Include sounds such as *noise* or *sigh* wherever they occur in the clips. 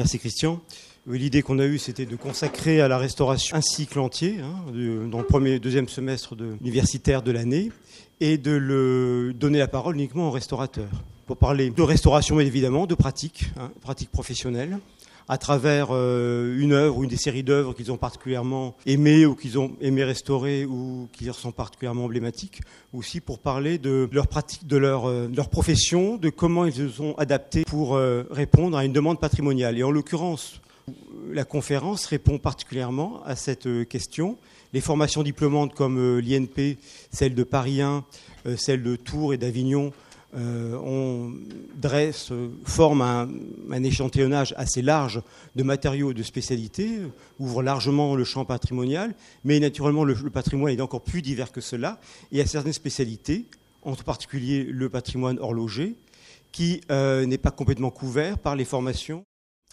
Merci Christian. L'idée qu'on a eue, c'était de consacrer à la restauration un cycle entier, hein, dans le premier, deuxième semestre universitaire de l'année, et de donner la parole uniquement aux restaurateurs. Pour parler de restauration, mais évidemment, de pratique, hein, pratique professionnelle, à travers euh, une œuvre ou une des séries d'œuvres qu'ils ont particulièrement aimées ou qu'ils ont aimé restaurer ou qui leur sont particulièrement emblématiques, aussi pour parler de leur pratique, de leur, euh, profession, de comment ils se sont adaptés pour euh, répondre à une demande patrimoniale. Et en l'occurrence, la conférence répond particulièrement à cette question. Les formations diplômantes comme l'INP, celle de Paris 1, celle de Tours et d'Avignon, euh, on dresse, forme un, échantillonnage assez large de matériaux de spécialité, ouvre largement le champ patrimonial, mais naturellement le, patrimoine est encore plus divers que cela. Et a certaines spécialités, en particulier le patrimoine horloger, qui euh, n'est pas complètement couvert par les formations.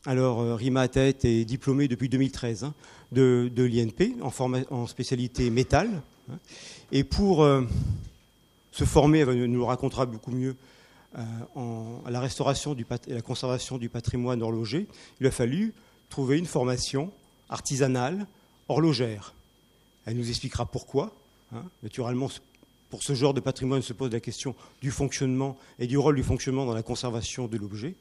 Alors, euh, Rima Ataet est diplômé depuis 2013 hein, de, l'INP en, en, spécialité métal. Hein. et pour se former, elle nous le racontera beaucoup mieux, euh, à la restauration et la conservation du patrimoine horloger, il a fallu trouver une formation artisanale horlogère. Elle nous expliquera pourquoi. Hein. Naturellement, pour ce genre de patrimoine se pose la question du fonctionnement et du rôle du fonctionnement dans la conservation de l'objet.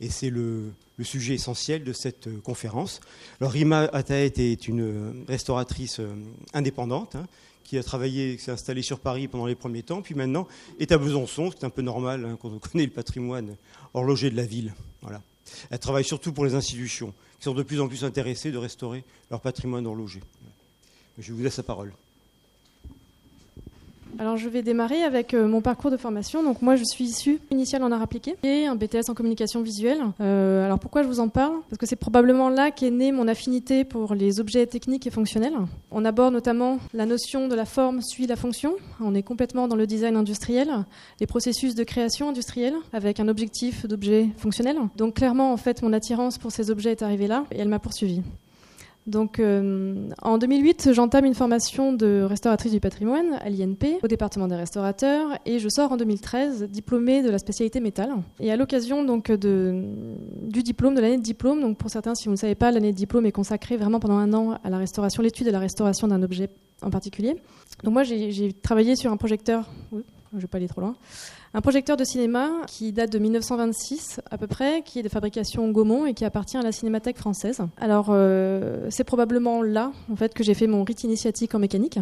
Et c'est le, sujet essentiel de cette euh, conférence. Alors, Rima Ataet est une restauratrice euh, indépendante hein, qui a travaillé, qui s'est installé sur Paris pendant les premiers temps, puis maintenant est à Besançon, c'est un peu normal hein, quand on *laughs* connaît le patrimoine horloger de la ville. Voilà. Elle travaille surtout pour les institutions, qui sont de plus en plus intéressées de restaurer leur patrimoine horloger. Je vous laisse la parole. Alors je vais démarrer avec euh, mon parcours de formation. Donc moi je suis issue initiale en art appliqué et un BTS en communication visuelle. Euh, alors pourquoi je vous en parle? Parce que c'est probablement là qu'est née mon affinité pour les objets techniques et fonctionnels. On aborde notamment la notion de la forme suit la fonction. On est complètement dans le design industriel, les processus de création industrielle avec un objectif d'objet fonctionnel. Donc clairement en fait mon attirance pour ces objets est arrivée là et elle m'a poursuivi. Donc, euh, en 2008, j'entame une formation de restauratrice du patrimoine à l'INP, au département des restaurateurs, et je sors en 2013 diplômée de la spécialité métal. Et à l'occasion donc du diplôme, de l'année de diplôme, donc pour certains, si vous ne savez pas, l'année de diplôme est consacrée vraiment pendant un an à la restauration, l'étude et la restauration d'un objet en particulier. Donc moi, j'ai travaillé sur un projecteur. Je ne vais pas aller trop loin un projecteur de cinéma qui date de 1926 à peu près, qui est de fabrication Gaumont et qui appartient à la Cinémathèque française. Alors euh, c'est probablement là en fait que j'ai fait mon rite initiatique en mécanique.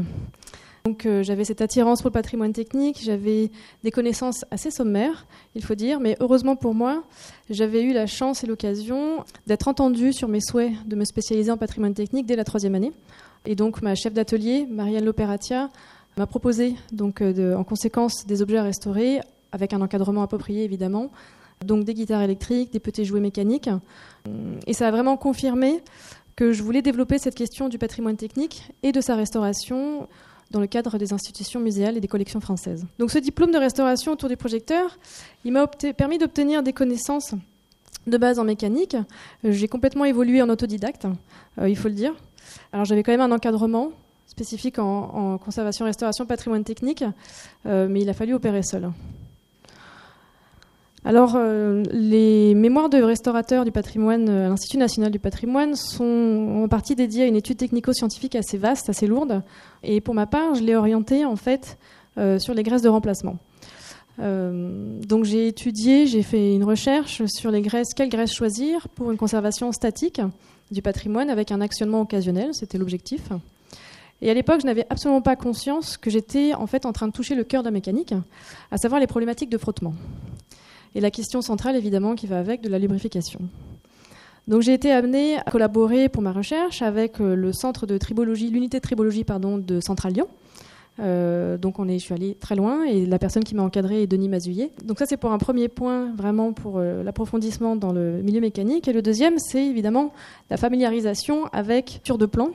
Donc euh, j'avais cette attirance pour le patrimoine technique, j'avais des connaissances assez sommaires, il faut dire, mais heureusement pour moi, j'avais eu la chance et l'occasion d'être entendue sur mes souhaits de me spécialiser en patrimoine technique dès la troisième année. Et donc ma chef d'atelier, Marianne Loperatia, m'a proposé donc euh, en conséquence des objets à restaurer avec un encadrement approprié évidemment. Donc des guitares électriques, des petits jouets mécaniques. Et ça a vraiment confirmé que je voulais développer cette question du patrimoine technique et de sa restauration dans le cadre des institutions muséales et des collections françaises. Donc ce diplôme de restauration autour du projecteur, il m'a permis d'obtenir des connaissances de base en mécanique. J'ai complètement évolué en autodidacte, euh, il faut le dire. Alors j'avais quand même un encadrement spécifique en, conservation, restauration, patrimoine technique, euh, mais il a fallu opérer seul. Alors, euh, les mémoires de restaurateurs du patrimoine euh, l'Institut national du patrimoine sont en partie dédiées à une étude technico-scientifique assez vaste, assez lourde. Et pour ma part, je l'ai orientée en fait sur les graisses de remplacement. donc j'ai étudié, j'ai fait une recherche sur les graisses, quelles graisses choisir pour une conservation statique du patrimoine avec un actionnement occasionnel, c'était l'objectif. Et à l'époque, je n'avais absolument pas conscience que j'étais en fait en train de toucher le cœur de la mécanique, à savoir les problématiques de frottement et la question centrale évidemment qui va avec de la lubrification. Donc j'ai été amenée à collaborer pour ma recherche avec euh, le centre de tribologie, l'unité de tribologie de Central Lyon. Euh, donc on est, je suis allée très loin et la personne qui m'a encadrée est Denis Mazouillet. Donc ça c'est pour un premier point vraiment pour euh, l'approfondissement dans le milieu mécanique. Et le deuxième c'est évidemment la familiarisation avec sur de plan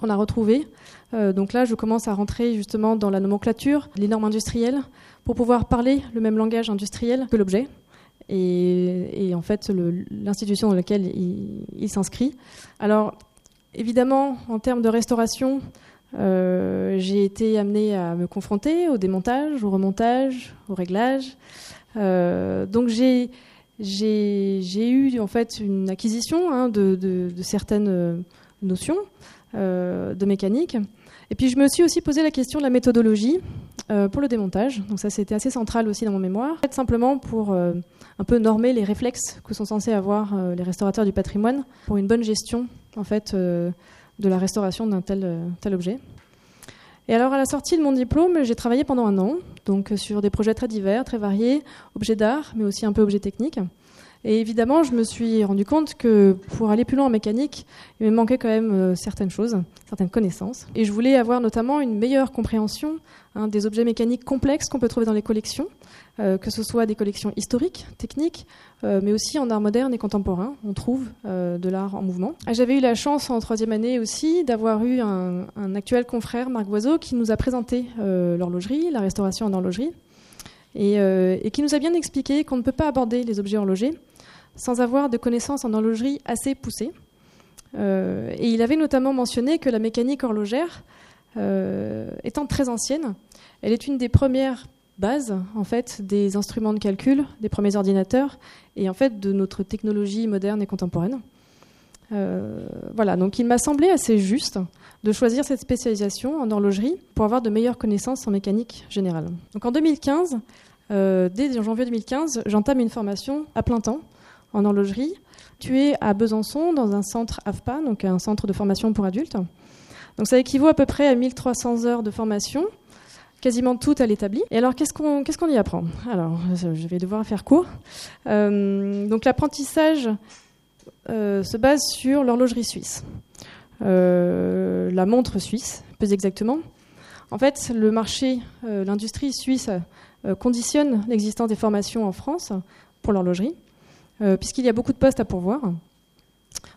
qu'on a retrouvé. donc là je commence à rentrer justement dans la nomenclature, les normes industrielles, pour pouvoir parler le même langage industriel que l'objet. Et, en fait, l'institution dans laquelle il, s'inscrit. Alors, évidemment, en termes de restauration, euh, j'ai été amenée à me confronter au démontage, au remontage, au réglage. Euh, donc j'ai eu en fait une acquisition hein, de, certaines notions de mécanique. Et puis je me suis aussi posé la question de la méthodologie pour le démontage. Donc ça c'était assez central aussi dans mon mémoire. simplement pour un peu normer les réflexes que sont censés avoir les restaurateurs du patrimoine pour une bonne gestion en fait de la restauration d'un tel, tel objet. Et alors, à la sortie de mon diplôme, j'ai travaillé pendant un an, donc sur des projets très divers, très variés, objets d'art, mais aussi un peu objets techniques. Et évidemment, je me suis rendu compte que pour aller plus loin en mécanique, il me manquait quand même euh, certaines choses, certaines connaissances. Et je voulais avoir notamment une meilleure compréhension hein, des objets mécaniques complexes qu'on peut trouver dans les collections, euh, que ce soit des collections historiques, techniques, euh, mais aussi en art moderne et contemporain. On trouve de l'art en mouvement. J'avais eu la chance en troisième année aussi d'avoir eu un, actuel confrère, Marc Voiseau, qui nous a présenté l'horlogerie, la restauration en horlogerie. Et, et, qui nous a bien expliqué qu'on ne peut pas aborder les objets horlogers sans avoir de connaissances en horlogerie assez poussées. Euh, et il avait notamment mentionné que la mécanique horlogère, euh, étant très ancienne, elle est une des premières bases en fait des instruments de calcul, des premiers ordinateurs et en fait de notre technologie moderne et contemporaine. Euh, voilà, donc il m'a semblé assez juste de choisir cette spécialisation en horlogerie pour avoir de meilleures connaissances en mécanique générale. Donc en 2015, dès janvier 2015, j'entame une formation à plein temps en horlogerie. Tu es à Besançon dans un centre AFPA, donc un centre de formation pour adultes. Donc ça équivaut à peu près à 1300 heures de formation, quasiment toutes à l'établi. Et alors qu'est-ce qu'on qu'est-ce qu'on y apprend? Alors je vais devoir faire court. Euh, donc l'apprentissage euh, se base sur l'horlogerie suisse, euh, la montre suisse, plus exactement. En fait, le marché, l'industrie suisse conditionne l'existence des formations en France pour l'horlogerie. Euh, puisqu'il y a beaucoup de postes à pourvoir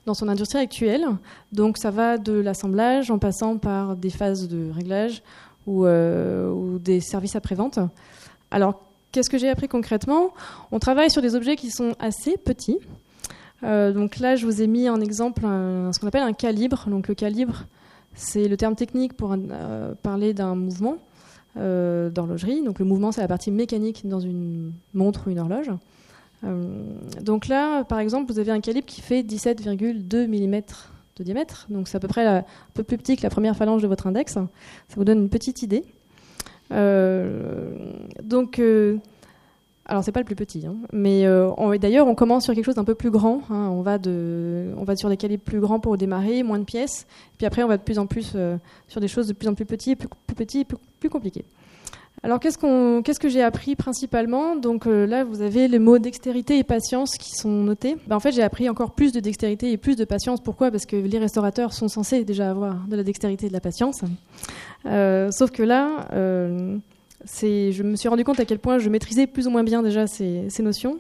dans son industrie actuelle. Donc ça va de l'assemblage en passant par des phases de réglage ou, euh, des services après-vente. Alors qu'est-ce que j'ai appris concrètement? On travaille sur des objets qui sont assez petits. Euh, donc là, je vous ai mis en exemple ce qu'on appelle un calibre. Donc le calibre, c'est le terme technique pour parler d'un mouvement d'horlogerie. Donc le mouvement, c'est la partie mécanique dans une montre ou une horloge. Euh, donc là, par exemple, vous avez un calibre qui fait 17,2 mm de diamètre, donc c'est à peu près un peu plus petit que la première phalange de votre index. Ça vous donne une petite idée. Euh, donc, euh, alors c'est pas le plus petit, hein, mais d'ailleurs on commence sur quelque chose d'un peu plus grand. Hein. on va sur des calibres plus grands pour démarrer, moins de pièces, puis après on va de plus en plus sur des choses de plus en plus petites, plus, plus petits, plus, plus compliquées. Alors qu'est-ce, que j'ai appris principalement? Donc euh, là, vous avez les mots dextérité et patience qui sont notés. Ben, en fait, j'ai appris encore plus de dextérité et plus de patience. Pourquoi? Parce que les restaurateurs sont censés déjà avoir de la dextérité et de la patience. Euh, sauf que là, euh, je me suis rendu compte à quel point je maîtrisais plus ou moins bien déjà ces, notions.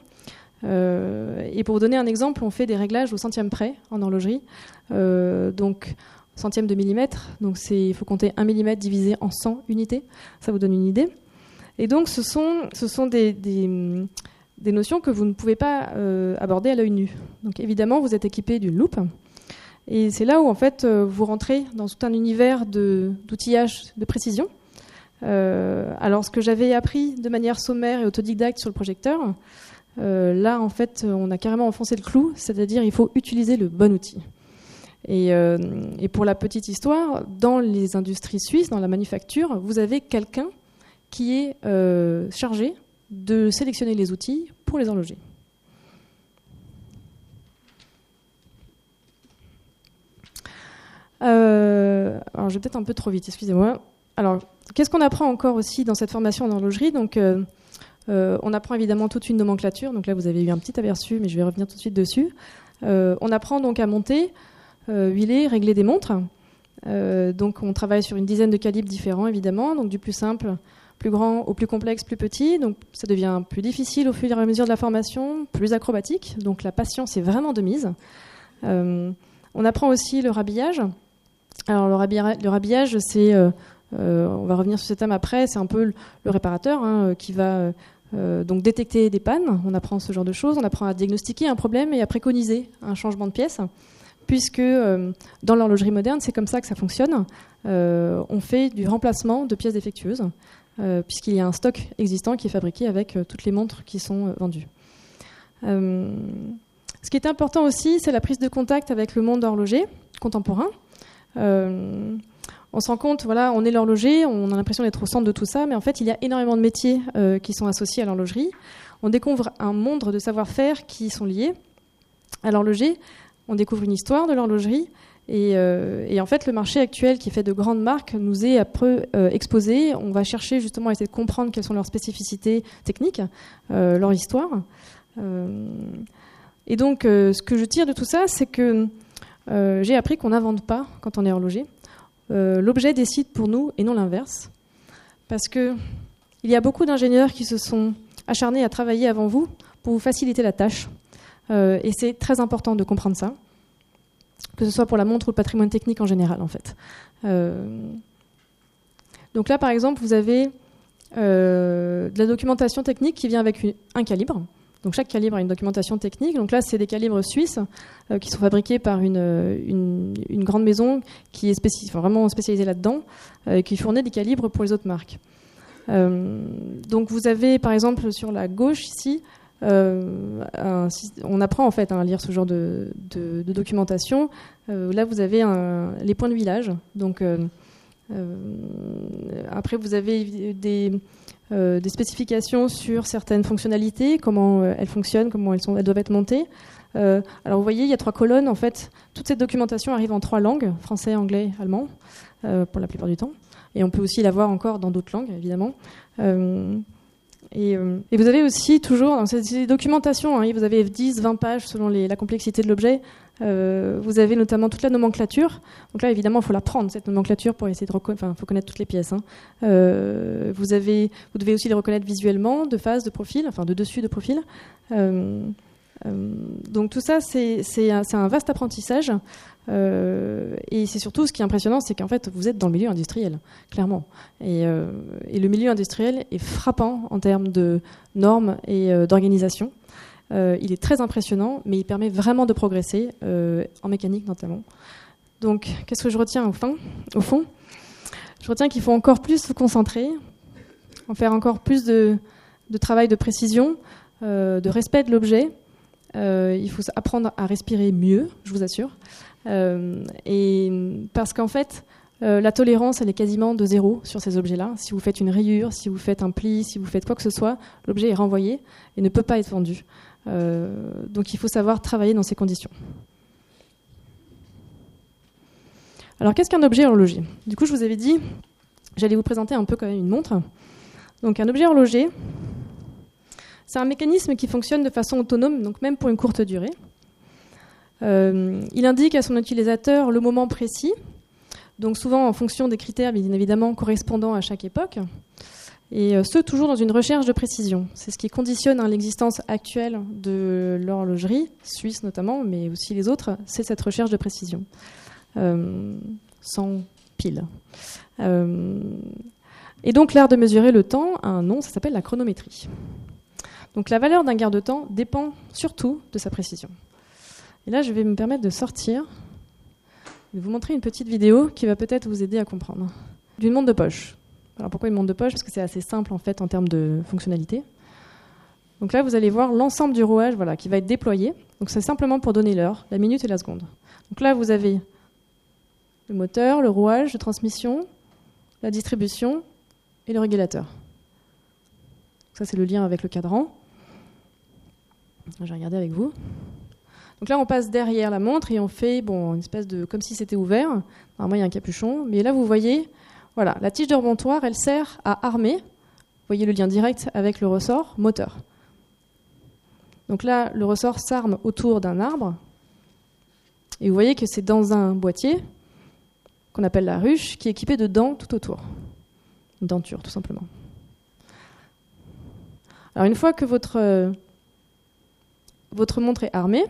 et pour vous donner un exemple, on fait des réglages au centième près en horlogerie. donc centième de millimètre. Donc il faut compter 1 mm divisé en 100 unités. Ça vous donne une idée. Et donc ce sont, ce sont des, des, notions que vous ne pouvez pas euh, aborder à l'œil nu. Donc évidemment, vous êtes équipé d'une loupe. Et c'est là où en fait euh, vous rentrez dans tout un univers d'outillage de, précision. Euh, alors ce que j'avais appris de manière sommaire et autodidacte sur le projecteur, là en fait on a carrément enfoncé le clou, c'est-à-dire il faut utiliser le bon outil. Euh, et, pour la petite histoire, dans les industries suisses, dans la manufacture, vous avez quelqu'un qui est euh, chargé de sélectionner les outils pour les horlogers. Euh, alors, je vais peut-être un peu trop vite, excusez-moi. Alors, qu'est-ce qu'on apprend encore aussi dans cette formation en horlogerie? Donc, on apprend évidemment toute une nomenclature. Donc là, vous avez eu un petit aperçu, mais je vais revenir tout de suite dessus. on apprend donc à monter euh, huiler, régler des montres. Euh, donc on travaille sur une dizaine de calibres différents évidemment, donc du plus simple, plus grand au plus complexe, plus petit. Donc ça devient plus difficile au fur et à mesure de la formation, plus acrobatique. Donc la patience est vraiment de mise. Euh, on apprend aussi le rhabillage. Alors le, rhabillage, c'est, on va revenir sur ce thème après, c'est un peu le, réparateur hein, qui va donc détecter des pannes. On apprend ce genre de choses. On apprend à diagnostiquer un problème et à préconiser un changement de pièce puisque euh, dans l'horlogerie moderne, c'est comme ça que ça fonctionne. Euh, on fait du remplacement de pièces défectueuses, euh, puisqu'il y a un stock existant qui est fabriqué avec toutes les montres qui sont vendues. ce qui est important aussi, c'est la prise de contact avec le monde horloger contemporain. on se rend compte, voilà, on est l'horloger, on a l'impression d'être au centre de tout ça, mais en fait, il y a énormément de métiers qui sont associés à l'horlogerie. On découvre un monde de savoir-faire qui sont liés à l'horloger. On découvre une histoire de l'horlogerie euh, et, en fait, le marché actuel qui est fait de grandes marques nous est peu euh, exposé. On va chercher justement à essayer de comprendre quelles sont leurs spécificités techniques, euh, leur histoire. et donc, ce que je tire de tout ça, c'est que j'ai appris qu'on n'invente pas quand on est horloger. L'objet décide pour nous et non l'inverse. Parce qu'il y a beaucoup d'ingénieurs qui se sont acharnés à travailler avant vous pour vous faciliter la tâche. Et c'est très important de comprendre ça que ce soit pour la montre ou le patrimoine technique en général, en fait. Euh, donc là, par exemple, vous avez euh, de la documentation technique qui vient avec un calibre. Donc chaque calibre a une documentation technique. Donc là, c'est des calibres suisses euh, qui sont fabriqués par une, une, grande maison qui est vraiment spécialisée là-dedans, et qui fournit des calibres pour les autres marques. donc vous avez, par exemple, sur la gauche ici, euh, on apprend en fait hein, à lire ce genre de, documentation. Euh, là, vous avez les points de village. Donc, euh, après, vous avez des, spécifications sur certaines fonctionnalités, comment elles fonctionnent, comment elles, doivent être montées. alors, vous voyez, il y a trois colonnes. En fait, toute cette documentation arrive en trois langues français, anglais, allemand, pour la plupart du temps. Et on peut aussi la voir encore dans d'autres langues, évidemment. Euh, et, vous avez aussi toujours, dans ces documentations, hein, vous avez 10, 20 pages selon la complexité de l'objet. Euh, vous avez notamment toute la nomenclature. Donc là, évidemment, il faut la prendre, cette nomenclature, pour essayer de reconnaître. Enfin, il faut connaître toutes les pièces. Hein. Euh, vous, avez, vous devez aussi les reconnaître visuellement, de face, de profil, enfin de dessus, de profil. donc tout ça, c'est un, un, vaste apprentissage. Euh, et c'est surtout ce qui est impressionnant, c'est qu'en fait, vous êtes dans le milieu industriel, clairement. Et, euh, le milieu industriel est frappant en termes de normes et euh, d'organisation. il est très impressionnant, mais il permet vraiment de progresser, en mécanique notamment. Donc, qu'est-ce que je retiens au fond, au fond? Je retiens qu'il faut encore plus se concentrer, en faire encore plus de travail de précision, de respect de l'objet. il faut apprendre à respirer mieux, je vous assure. Euh, et parce qu'en fait, euh, la tolérance, elle est quasiment de zéro sur ces objets-là. Si vous faites une rayure, si vous faites un pli, si vous faites quoi que ce soit, l'objet est renvoyé et ne peut pas être vendu. Euh, donc il faut savoir travailler dans ces conditions. Alors qu'est-ce qu'un objet horloger? Du coup, je vous avais dit, j'allais vous présenter un peu quand même une montre. Donc un objet horloger, c'est un mécanisme qui fonctionne de façon autonome, donc même pour une courte durée. Euh, il indique à son utilisateur le moment précis, donc souvent en fonction des critères, bien évidemment correspondant à chaque époque, et euh, ce toujours dans une recherche de précision. C'est ce qui conditionne hein, l'existence actuelle de l'horlogerie, suisse notamment, mais aussi les autres, c'est cette recherche de précision, euh, sans pile. et donc l'art de mesurer le temps a un nom, ça s'appelle la chronométrie. Donc la valeur d'un garde-temps dépend surtout de sa précision. Et là, je vais me permettre de sortir, de vous montrer une petite vidéo qui va peut-être vous aider à comprendre. D'une montre de poche. Alors pourquoi une montre de poche? Parce que c'est assez simple en fait en termes de fonctionnalité. Donc là, vous allez voir l'ensemble du rouage voilà, qui va être déployé. Donc c'est simplement pour donner l'heure, la minute et la seconde. Donc là, vous avez le moteur, le rouage de transmission, la distribution et le régulateur. Ça, c'est le lien avec le cadran. Je vais regarder avec vous. Donc là, on passe derrière la montre et on fait bon, une espèce de comme si c'était ouvert. Normalement, il y a un capuchon, mais là, vous voyez, voilà, la tige de remontoir, elle sert à armer. Vous voyez le lien direct avec le ressort moteur. Donc là, le ressort s'arme autour d'un arbre. Et vous voyez que c'est dans un boîtier qu'on appelle la ruche, qui est équipé de dents tout autour. Une denture, tout simplement. Alors une fois que votre, votre montre est armée,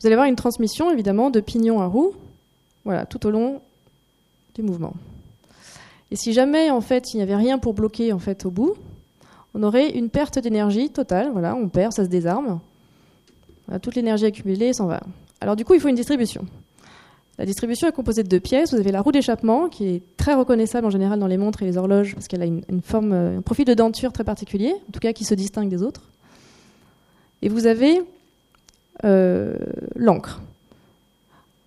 vous allez avoir une transmission évidemment de pignon à roue, voilà, tout au long du mouvement. Et si jamais en fait il n'y avait rien pour bloquer en fait au bout, on aurait une perte d'énergie totale. Voilà, on perd, ça se désarme. toute l'énergie accumulée s'en va. Alors du coup, il faut une distribution. La distribution est composée de deux pièces. Vous avez la roue d'échappement, qui est très reconnaissable en général dans les montres et les horloges, parce qu'elle a une, forme, un profil de denture très particulier, en tout cas qui se distingue des autres. Et vous avez l'encre.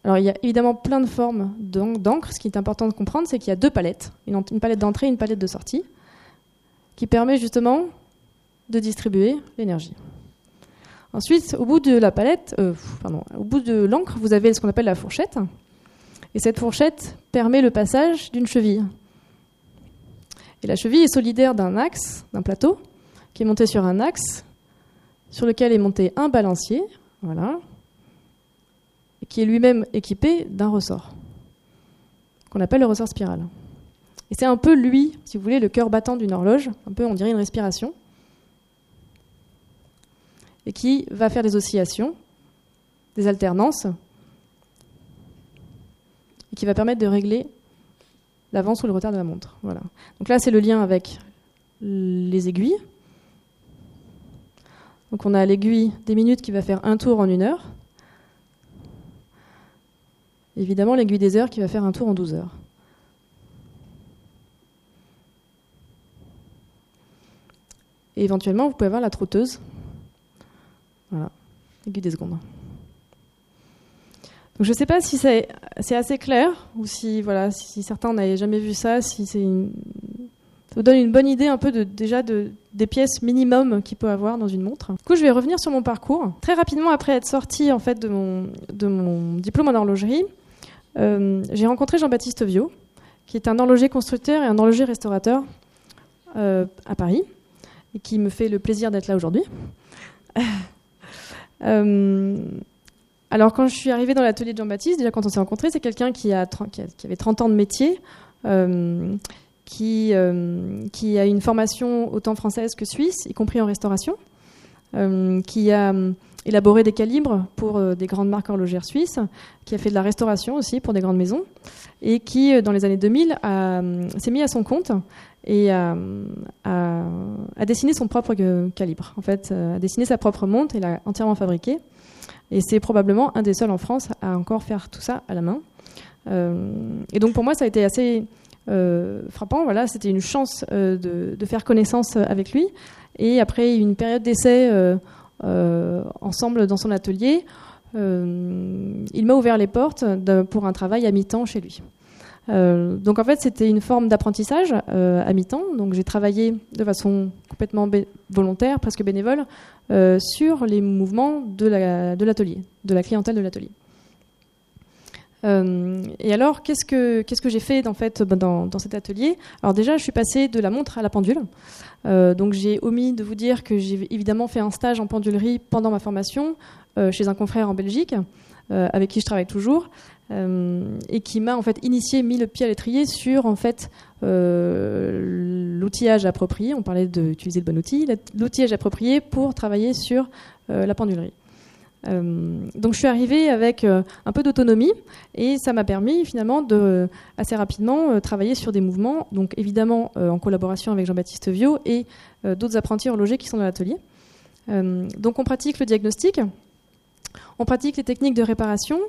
Alors il y a évidemment plein de formes d'encre. Ce qui est important de comprendre, c'est qu'il y a deux palettes, une, palette d'entrée et une palette de sortie, qui permet justement de distribuer l'énergie. Ensuite, au bout de la palette, euh, au bout de l'encre, vous avez ce qu'on appelle la fourchette. Et cette fourchette permet le passage d'une cheville. Et la cheville est solidaire d'un axe, d'un plateau, qui est monté sur un axe, sur lequel est monté un balancier, voilà, qui est lui-même équipé d'un ressort, qu'on appelle le ressort spirale. Et c'est un peu lui, si vous voulez, le cœur battant d'une horloge, un peu on dirait une respiration, et qui va faire des oscillations, des alternances, et qui va permettre de régler l'avance ou le retard de la montre. Voilà. Donc là, c'est le lien avec les aiguilles. Donc on a l'aiguille des minutes qui va faire un tour en une heure. Évidemment, l'aiguille des heures qui va faire un tour en 12 heures. Et éventuellement, vous pouvez avoir la trotteuse. Voilà, l'aiguille des secondes. Donc, je ne sais pas si c'est assez clair ou si, voilà, si certains n'avaient jamais vu ça, si c'est ça vous donne une bonne idée un peu de, déjà de, des pièces minimum qu'il peut avoir dans une montre. Du coup, je vais revenir sur mon parcours. Très rapidement après être sorti en fait de mon, de mon diplôme en horlogerie, euh, j'ai rencontré Jean-Baptiste Viau, qui est un horloger constructeur et un horloger restaurateur euh, à Paris, et qui me fait le plaisir d'être là aujourd'hui. *laughs* Euh, alors, quand je suis arrivée dans l'atelier de Jean-Baptiste, déjà quand on s'est rencontrés, c'est quelqu'un qui, qui, avait 30 ans de métier, qui, qui, a une formation autant française que suisse, y compris en restauration, qui a élaboré des calibres pour euh, des grandes marques horlogères suisses, qui a fait de la restauration aussi pour des grandes maisons, et qui, euh, dans les années 2000, euh, s'est mis à son compte et a, dessiné son propre calibre. En fait, a dessiné sa propre montre et l'a entièrement fabriquée. Et c'est probablement un des seuls en France à encore faire tout ça à la main. et donc pour moi, ça a été assez frappant. Voilà, c'était une chance de, de, faire connaissance avec lui. Et après une période d'essai euh, ensemble dans son atelier, euh, il m'a ouvert les portes pour un travail à mi-temps chez lui. Euh, donc en fait, c'était une forme d'apprentissage à mi-temps. Donc j'ai travaillé de façon complètement volontaire, presque bénévole, sur les mouvements de l'atelier, la, de, de, la clientèle de l'atelier. Et alors, qu'est-ce que, j'ai fait fait, dans, cet atelier? Alors déjà, je suis passée de la montre à la pendule. Euh, donc j'ai omis de vous dire que j'ai évidemment fait un stage en pendulerie pendant ma formation euh, chez un confrère en Belgique, euh, avec qui je travaille toujours, et qui m'a initié, mis le pied à l'étrier sur l'outillage approprié. On parlait d'utiliser le bon outil, l'outillage approprié pour travailler sur la pendulerie. Euh, donc je suis arrivée avec euh, un peu d'autonomie et ça m'a permis finalement de assez rapidement euh, travailler sur des mouvements, donc évidemment en collaboration avec Jean-Baptiste Viau et d'autres apprentis horlogers qui sont dans l'atelier. donc on pratique le diagnostic, on pratique les techniques de réparation,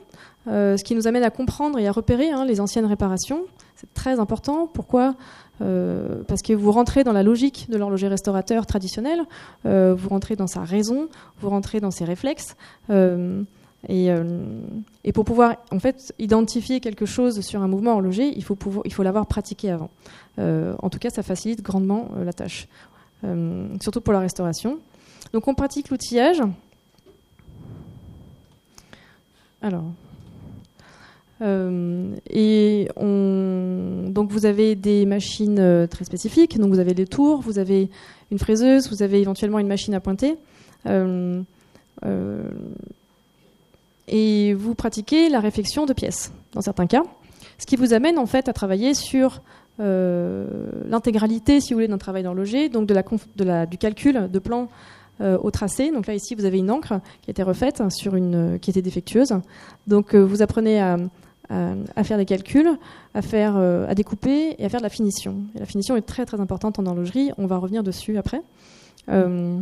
ce qui nous amène à comprendre et à repérer hein, les anciennes réparations. C'est très important. Pourquoi? Euh, parce que vous rentrez dans la logique de l'horloger restaurateur traditionnel, euh, vous rentrez dans sa raison, vous rentrez dans ses réflexes. Euh, et, pour pouvoir en fait identifier quelque chose sur un mouvement horloger, il faut, il faut l'avoir pratiqué avant. en tout cas, ça facilite grandement la tâche, surtout pour la restauration. Donc on pratique l'outillage. Alors, euh, et on, donc vous avez des machines euh, très spécifiques. Donc vous avez les tours, vous avez une fraiseuse, vous avez éventuellement une machine à pointer. Euh, et vous pratiquez la réflexion de pièces dans certains cas, ce qui vous amène en fait à travailler sur l'intégralité, si vous voulez, d'un travail d'horloger, donc du calcul de plan au tracé. Donc là, ici, vous avez une encre qui a été refaite sur une qui était défectueuse. Donc vous apprenez à, à, faire des calculs, à, faire, euh, à découper et à faire de la finition. La finition est très très importante en horlogerie, on va revenir dessus après. Euh,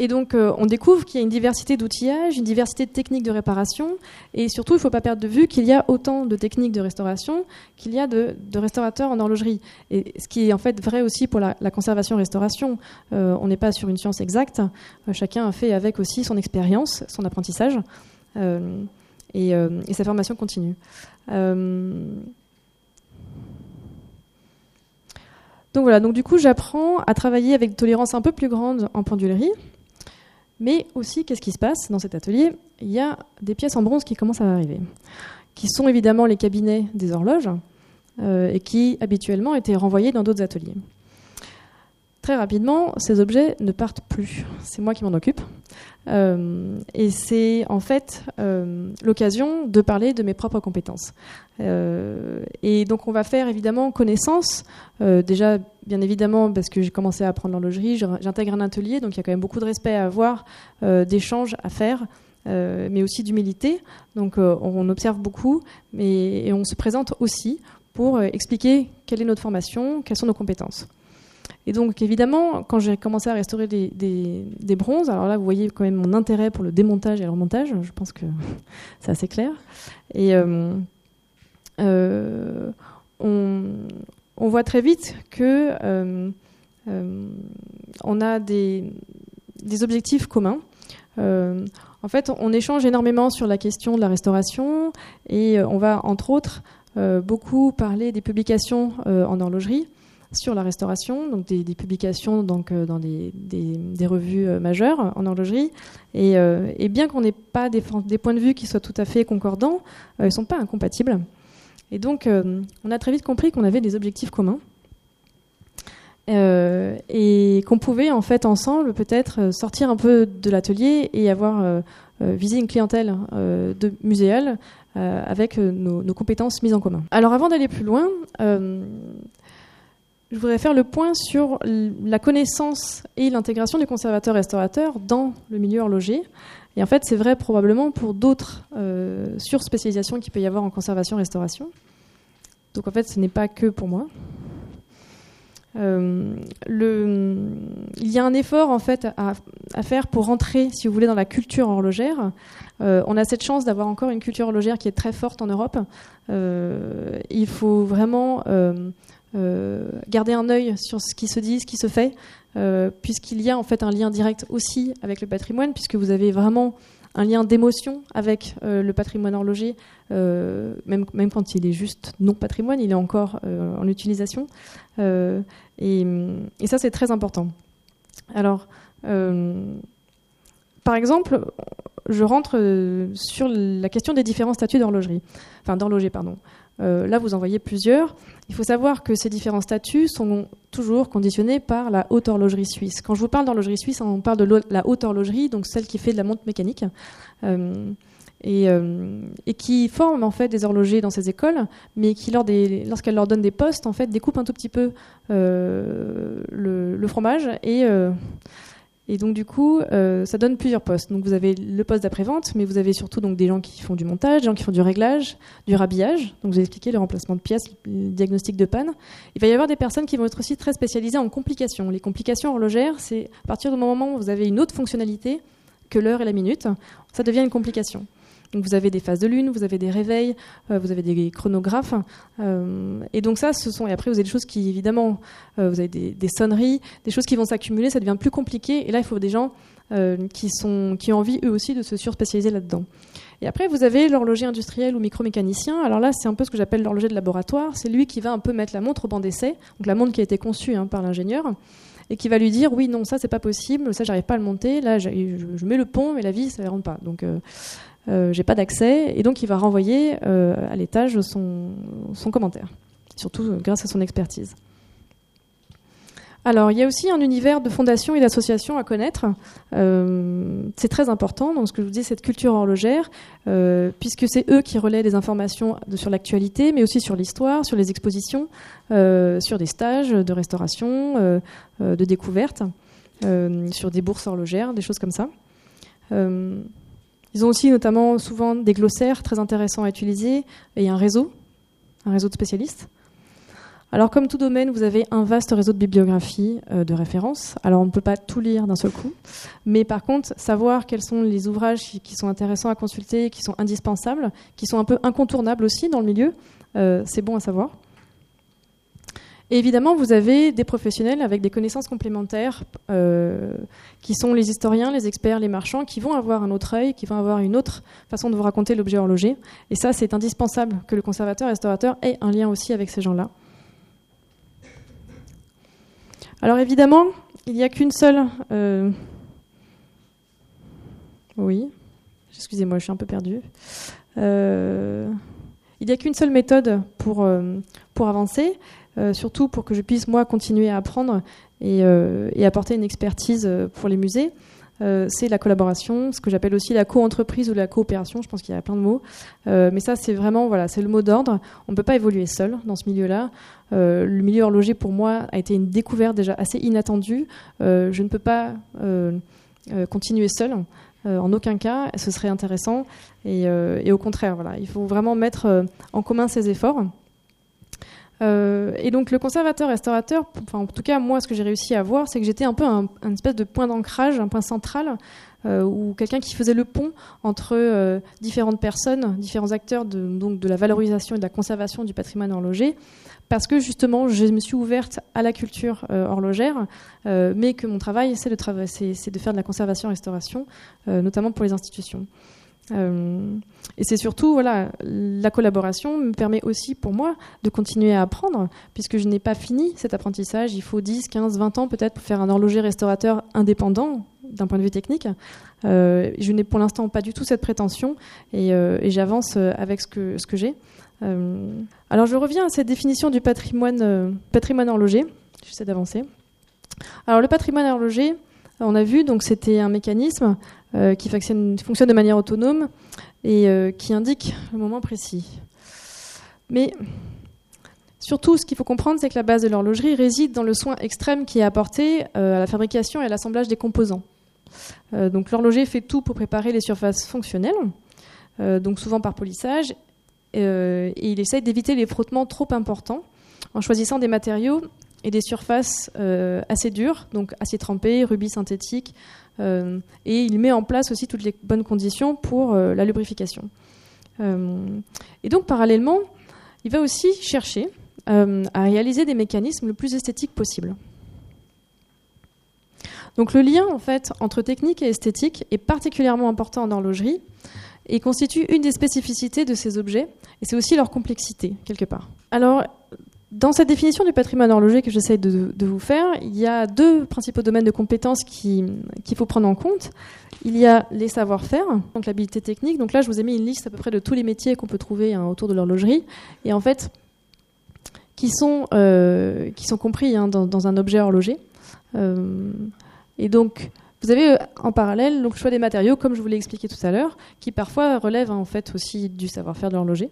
Et donc, euh, on découvre qu'il y a une diversité d'outillages, une diversité de techniques de réparation, et surtout, il ne faut pas perdre de vue qu'il y a autant de techniques de restauration qu'il y a de, restaurateurs en horlogerie. Et ce qui est en fait vrai aussi pour la, conservation-restauration. Euh, on n'est pas sur une science exacte. Euh, chacun a fait avec aussi son expérience, son apprentissage, et, et, sa formation continue. Donc voilà, donc du coup j'apprends à travailler avec tolérance un peu plus grande en pendulerie, mais aussi, qu'est-ce qui se passe dans cet atelier? Il y a des pièces en bronze qui commencent à arriver, qui sont évidemment les cabinets des horloges euh, et qui habituellement étaient renvoyés dans d'autres ateliers. Très rapidement, ces objets ne partent plus. C'est moi qui m'en occupe. Euh, et c'est en fait euh, l'occasion de parler de mes propres compétences. Euh, et donc on va faire évidemment connaissance, déjà bien évidemment parce que j'ai commencé à apprendre l'horlogerie, j'intègre un atelier, donc il y a quand même beaucoup de respect à avoir, d'échanges à faire. mais aussi d'humilité. Donc on observe beaucoup, mais on se présente aussi pour expliquer quelle est notre formation, quelles sont nos compétences. Et donc, évidemment, quand j'ai commencé à restaurer des, bronzes, alors là, vous voyez quand même mon intérêt pour le démontage et le remontage. Je pense que *laughs* c'est assez clair. Et euh, euh, on, on, voit très vite que euh, on a des, des objectifs communs. en fait, on échange énormément sur la question de la restauration et on va, entre autres, beaucoup parler des publications en horlogerie sur la restauration, donc des, publications donc, euh, dans des, des, revues euh, majeures en horlogerie. Et, euh, et bien qu'on n'ait pas des, points de vue qui soient tout à fait concordants, ils ne sont pas incompatibles. Et donc, on a très vite compris qu'on avait des objectifs communs. et qu'on pouvait en fait ensemble peut-être sortir un peu de l'atelier et avoir visé une clientèle de muséale avec nos, compétences mises en commun. Alors avant d'aller plus loin, je voudrais faire le point sur la connaissance et l'intégration du conservateur-restaurateur dans le milieu horloger. Et en fait, c'est vrai probablement pour d'autres euh, surspécialisations qu'il peut y avoir en conservation-restauration. Donc en fait, ce n'est pas que pour moi. Euh, il y a un effort en fait à, faire pour rentrer, si vous voulez, dans la culture horlogère. Euh, on a cette chance d'avoir encore une culture horlogère qui est très forte en Europe. Euh, il faut vraiment garder un œil sur ce qui se dit, ce qui se fait, euh, puisqu'il y a en fait un lien direct aussi avec le patrimoine, puisque vous avez vraiment un lien d'émotion avec euh, le patrimoine horloger, même, même quand il est juste non patrimoine, il est encore en utilisation. Et, et, ça, c'est très important. Alors, par exemple, je rentre sur la question des différents statuts d'horlogerie, enfin d'horloger, pardon. Euh, là, vous en voyez plusieurs. Il faut savoir que ces différents statuts sont toujours conditionnés par la haute horlogerie suisse. Quand je vous parle d'horlogerie suisse, on parle de la haute horlogerie, donc celle qui fait de la montre mécanique. Euh, euh, et, qui forme en fait des horlogers dans ces écoles, mais qui lorsqu'elle leur donne des postes, en fait, découpe un tout petit peu le, le, fromage et et donc du coup, euh, ça donne plusieurs postes. Donc vous avez le poste d'après-vente, mais vous avez surtout donc des gens qui font du montage, des gens qui font du réglage, du rhabillage. Donc vous avez expliqué le remplacement de pièces, le diagnostic de panne. Il va y avoir des personnes qui vont être aussi très spécialisées en complications. Les complications horlogères, c'est à partir du moment où vous avez une autre fonctionnalité que l'heure et la minute, ça devient une complication. Donc vous avez des phases de lune, vous avez des réveils, euh, vous avez des chronographes. Euh, et donc ça, ce sont. Et après, vous avez des choses qui, évidemment, euh, vous avez des, sonneries, des choses qui vont s'accumuler, ça devient plus compliqué. Et là, il faut des gens qui, sont, qui ont envie, eux aussi, de se surspécialiser là-dedans. Et après, vous avez l'horloger industriel ou micromécanicien. Alors là, c'est un peu ce que j'appelle l'horloger de laboratoire. C'est lui qui va un peu mettre la montre au banc d'essai, donc la montre qui a été conçue hein, par l'ingénieur, et qui va lui dire oui, non, ça c'est pas possible, ça j'arrive pas à le monter. Là, je, mets le pont, mais la vis, ça ne rentre pas. Donc j'ai pas d'accès, et donc il va renvoyer euh, à l'étage son, son, commentaire, surtout euh, grâce à son expertise. Alors, il y a aussi un univers de fondations et d'associations à connaître. c'est très important, donc ce que je vous dis, cette culture horlogère, puisque c'est eux qui relaient des informations sur l'actualité, mais aussi sur l'histoire, sur les expositions, sur des stages de restauration, de découverte, sur des bourses horlogères, des choses comme ça. Ils ont aussi notamment souvent des glossaires très intéressants à utiliser et un réseau, un réseau de spécialistes. Alors comme tout domaine, vous avez un vaste réseau de bibliographies euh, de référence. Alors on ne peut pas tout lire d'un seul coup, mais par contre, savoir quels sont les ouvrages qui sont intéressants à consulter, qui sont indispensables, qui sont un peu incontournables aussi dans le milieu, euh, c'est bon à savoir. Et évidemment, vous avez des professionnels avec des connaissances complémentaires, euh, qui sont les historiens, les experts, les marchands, qui vont avoir un autre œil, qui vont avoir une autre façon de vous raconter l'objet horloger. Et ça, c'est indispensable que le conservateur-restaurateur ait un lien aussi avec ces gens-là. Alors évidemment, il n'y a qu'une seule... Euh, oui, excusez-moi, je suis un peu perdue. Euh, il n'y a qu'une seule méthode pour, avancer, surtout pour que je puisse moi continuer à apprendre et, euh, apporter une expertise euh, pour les musées. c'est la collaboration, ce que j'appelle aussi la co-entreprise ou la coopération. Je pense qu'il y a plein de mots, mais ça c'est vraiment voilà, c'est le mot d'ordre. On ne peut pas évoluer seul dans ce milieu-là. le milieu horloger pour moi a été une découverte déjà assez inattendue. je ne peux pas continuer seul. en aucun cas, ce serait intéressant. Et, et, au contraire, voilà, il faut vraiment mettre en commun ses efforts. Euh, et donc le conservateur-restaurateur, enfin, en tout cas moi ce que j'ai réussi à voir, c'est que j'étais un peu un, espèce de point d'ancrage, un point central, euh, ou quelqu'un qui faisait le pont entre euh, différentes personnes, différents acteurs de, donc de la valorisation et de la conservation du patrimoine horloger, parce que justement je me suis ouverte à la culture horlogère, mais que mon travail c'est de, de, faire de la conservation-restauration, notamment pour les institutions. Euh, et c'est surtout, voilà, la collaboration me permet aussi pour moi de continuer à apprendre, puisque je n'ai pas fini cet apprentissage. Il faut 10, 15, 20 ans peut-être pour faire un horloger restaurateur indépendant d'un point de vue technique. Euh, je n'ai pour l'instant pas du tout cette prétention et, euh, j'avance avec ce que, j'ai. alors je reviens à cette définition du patrimoine, patrimoine horloger. J'essaie d'avancer. Alors le patrimoine horloger, on a vu, donc c'était un mécanisme euh, qui fonctionne, de manière autonome et euh, qui indique le moment précis. Mais surtout, ce qu'il faut comprendre, c'est que la base de l'horlogerie réside dans le soin extrême qui est apporté euh, à la fabrication et à l'assemblage des composants. donc l'horloger fait tout pour préparer les surfaces fonctionnelles, donc souvent par polissage, et il essaye d'éviter les frottements trop importants en choisissant des matériaux et des surfaces assez dures, donc acier trempé, rubis synthétique, euh, et il met en place aussi toutes les bonnes conditions pour euh, la lubrification. Euh, et donc, parallèlement, il va aussi chercher à réaliser des mécanismes le plus esthétiques possible. Donc le lien en fait entre technique et esthétique est particulièrement important en horlogerie et constitue une des spécificités de ces objets et c'est aussi leur complexité quelque part. Dans cette définition du patrimoine horloger que j'essaie de, vous faire, il y a deux principaux domaines de compétences qu'il faut prendre en compte. Il y a les savoir-faire, donc l'habilité technique. Donc là, je vous ai mis une liste à peu près de tous les métiers qu'on peut trouver hein, autour de l'horlogerie. Et en fait, qui sont, euh, qui sont compris hein, dans, un objet horloger. Euh, et donc, vous avez euh, en parallèle donc, le choix des matériaux, comme je vous l'ai expliqué tout à l'heure, qui parfois relèvent en fait aussi du savoir-faire de l'horloger.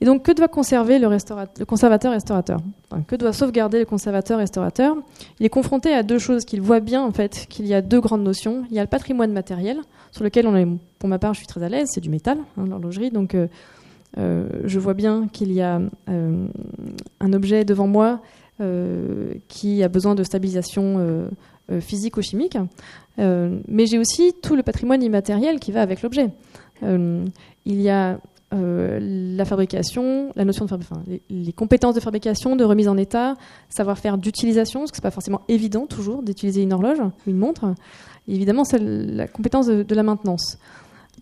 Et donc, que doit conserver le, conservateur-restaurateur Que doit sauvegarder le conservateur-restaurateur Il est confronté à deux choses qu'il voit bien, en fait, qu'il y a deux grandes notions. Il y a le patrimoine matériel, sur lequel, pour ma part, je suis très à l'aise, c'est du métal, hein, l'horlogerie. Donc, euh, euh, je vois bien qu'il y a euh, un objet devant moi qui a besoin de stabilisation physique ou chimique. mais j'ai aussi tout le patrimoine immatériel qui va avec l'objet. il y a euh, la fabrication, la notion de enfin, les, compétences de fabrication, de remise en état, savoir-faire d'utilisation, parce que c'est pas forcément évident toujours d'utiliser une horloge ou une montre. Évidemment, c'est la compétence de, la maintenance.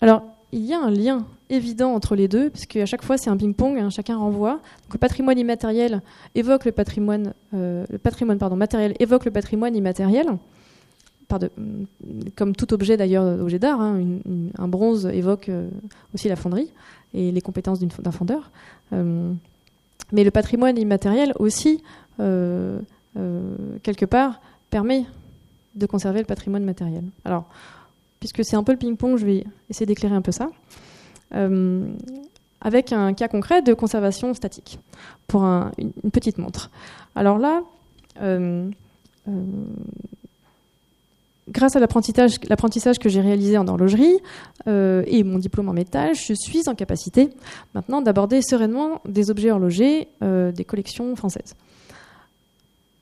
Alors, il y a un lien évident entre les deux, puisque à chaque fois c'est un ping-pong, hein, chacun renvoie. Le patrimoine immatériel évoque le patrimoine, euh, le patrimoine pardon, matériel évoque le patrimoine immatériel. comme tout objet d'ailleurs, objet d'art, hein, un bronze évoque euh, aussi la fonderie et les compétences d'un fondeur. Euh, mais le patrimoine immatériel aussi, euh, euh, quelque part, permet de conserver le patrimoine matériel. Alors, puisque c'est un peu le ping-pong, je vais essayer d'éclairer un peu ça. avec un cas concret de conservation statique pour une, une, petite montre. Alors là, grâce à l'apprentissage, que j'ai réalisé en horlogerie euh, et mon diplôme en métal, je suis en capacité maintenant d'aborder sereinement des objets horlogers euh, des collections françaises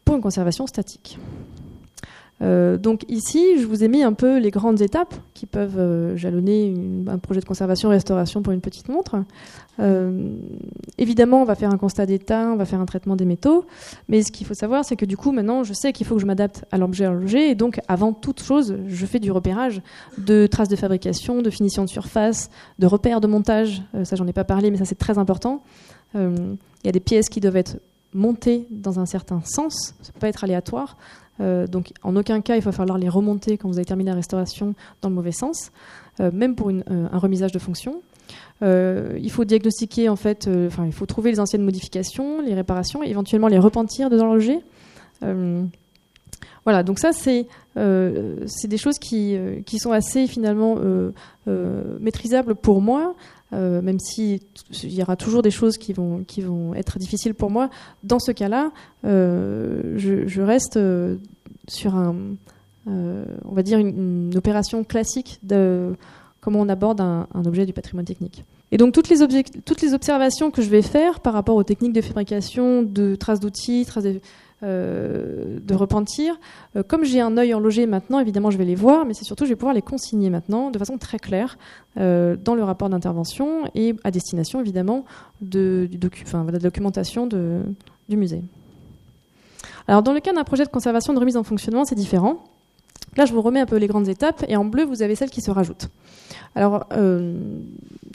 pour une conservation statique. Euh, donc ici, je vous ai mis un peu les grandes étapes qui peuvent euh, jalonner un projet de conservation-restauration pour une petite montre. Euh, évidemment, on va faire un constat d'état, on va faire un traitement des métaux, mais ce qu'il faut savoir, c'est que du coup, maintenant, je sais qu'il faut que je m'adapte à l'objet horloger, et donc, avant toute chose, je fais du repérage de traces de fabrication, de finition de surface, de repères de montage. Ça, j'en ai pas parlé, mais ça, c'est très important. Il y a des pièces qui doivent être montées dans un certain sens, ça peut pas être aléatoire. Euh, donc, en aucun cas, il va falloir les remonter quand vous avez terminé la restauration dans le mauvais sens, euh, même pour euh, un remisage de fonction. Il faut diagnostiquer, en fait, il faut trouver les anciennes modifications, les réparations, et éventuellement les repentir de l'horloger. Voilà, donc ça, c'est des choses qui, sont assez finalement maîtrisables pour moi, euh, même si t- il y aura toujours des choses qui vont, qui vont être difficiles pour moi. Dans ce cas-là, euh, je, reste euh, sur un, on va dire une, opération classique de comment on aborde un, un objet du patrimoine technique. Et donc toutes les, toutes les observations que je vais faire par rapport aux techniques de fabrication, de traces d'outils, traces de, euh, de repentir, euh, comme j'ai un œil horloger maintenant, évidemment je vais les voir, mais c'est surtout je vais pouvoir les consigner maintenant de façon très claire euh, dans le rapport d'intervention et à destination évidemment de, du la documentation du musée. Alors dans le cas d'un projet de conservation de remise en fonctionnement, c'est différent. Là, je vous remets un peu les grandes étapes et en bleu, vous avez celles qui se rajoutent. Alors, euh,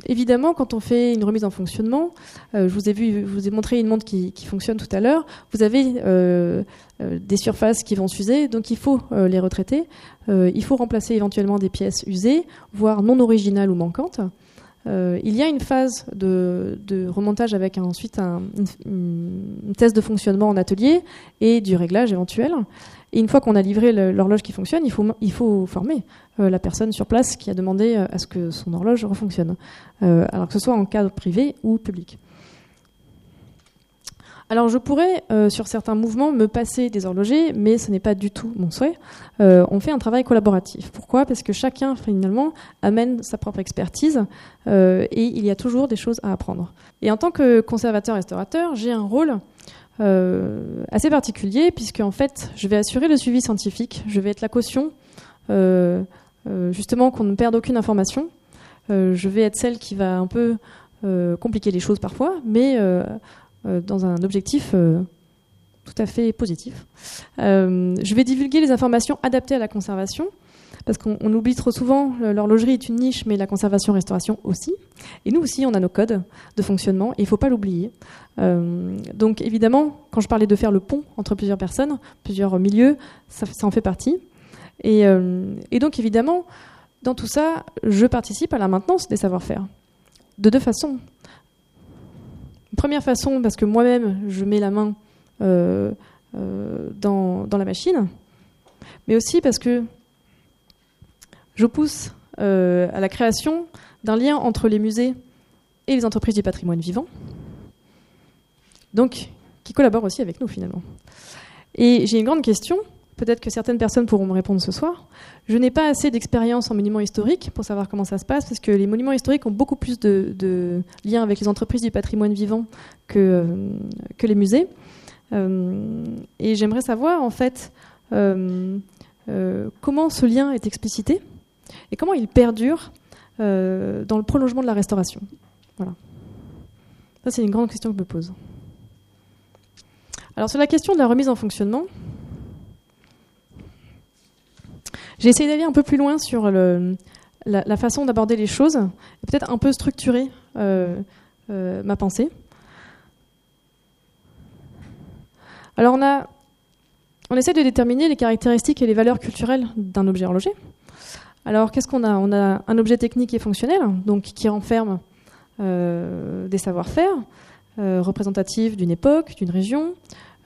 évidemment, quand on fait une remise en fonctionnement, euh, je, vous ai montré une montre qui, fonctionne tout à l'heure. Vous avez euh, des surfaces qui vont s'user, donc il faut les retraiter. Il faut remplacer éventuellement des pièces usées, voire non originales ou manquantes. Euh, il y a une phase de, remontage avec ensuite un, une, une test de fonctionnement en atelier et du réglage éventuel. Une fois qu'on a livré l'horloge qui fonctionne, il faut, former euh, la personne sur place qui a demandé euh, à ce que son horloge refonctionne, alors que ce soit en cadre privé ou public. Alors je pourrais, euh, sur certains mouvements, me passer des horlogers, mais ce n'est pas du tout mon souhait. Euh, on fait un travail collaboratif. Pourquoi? Parce que chacun, finalement, amène sa propre expertise euh, et il y a toujours des choses à apprendre. Et en tant que conservateur-restaurateur, j'ai un rôle assez particulier, puisque en fait, je vais assurer le suivi scientifique, je vais être la caution, justement, qu'on ne perde aucune information. Je vais être celle qui va un peu compliquer les choses parfois, mais dans un objectif euh, tout à fait positif. Euh, je vais divulguer les informations adaptées à la conservation, parce qu'on on oublie trop souvent, euh, l'horlogerie est une niche, mais la conservation-restauration aussi. Et nous aussi, on a nos codes de fonctionnement, et il ne faut pas l'oublier. Euh, donc évidemment, quand je parlais de faire le pont entre plusieurs personnes, plusieurs milieux, ça, en fait partie. Euh, et donc évidemment, dans tout ça, je participe à la maintenance des savoir-faire. De deux façons. Première façon, parce que moi-même, je mets la main euh, euh, dans, dans la machine, mais aussi parce que je pousse euh, à la création d'un lien entre les musées et les entreprises du patrimoine vivant, donc qui collaborent aussi avec nous finalement. Et j'ai une grande question, peut-être que certaines personnes pourront me répondre ce soir. Je n'ai pas assez d'expérience en monuments historiques pour savoir comment ça se passe, parce que les monuments historiques ont beaucoup plus de, liens avec les entreprises du patrimoine vivant que, euh, les musées. Euh, et j'aimerais savoir, en fait, euh, comment ce lien est explicité et comment il perdure dans le prolongement de la restauration. Voilà. Ça, c'est une grande question que je me pose. Alors, sur la question de la remise en fonctionnement, j'ai essayé d'aller un peu plus loin sur la, façon d'aborder les choses, peut-être un peu structurer euh, euh, ma pensée. Alors on, a, on essaie de déterminer les caractéristiques et les valeurs culturelles d'un objet horloger. Alors qu'est-ce qu'on a? On a un objet technique et fonctionnel, donc qui renferme euh, des savoir-faire représentatifs d'une époque, d'une région,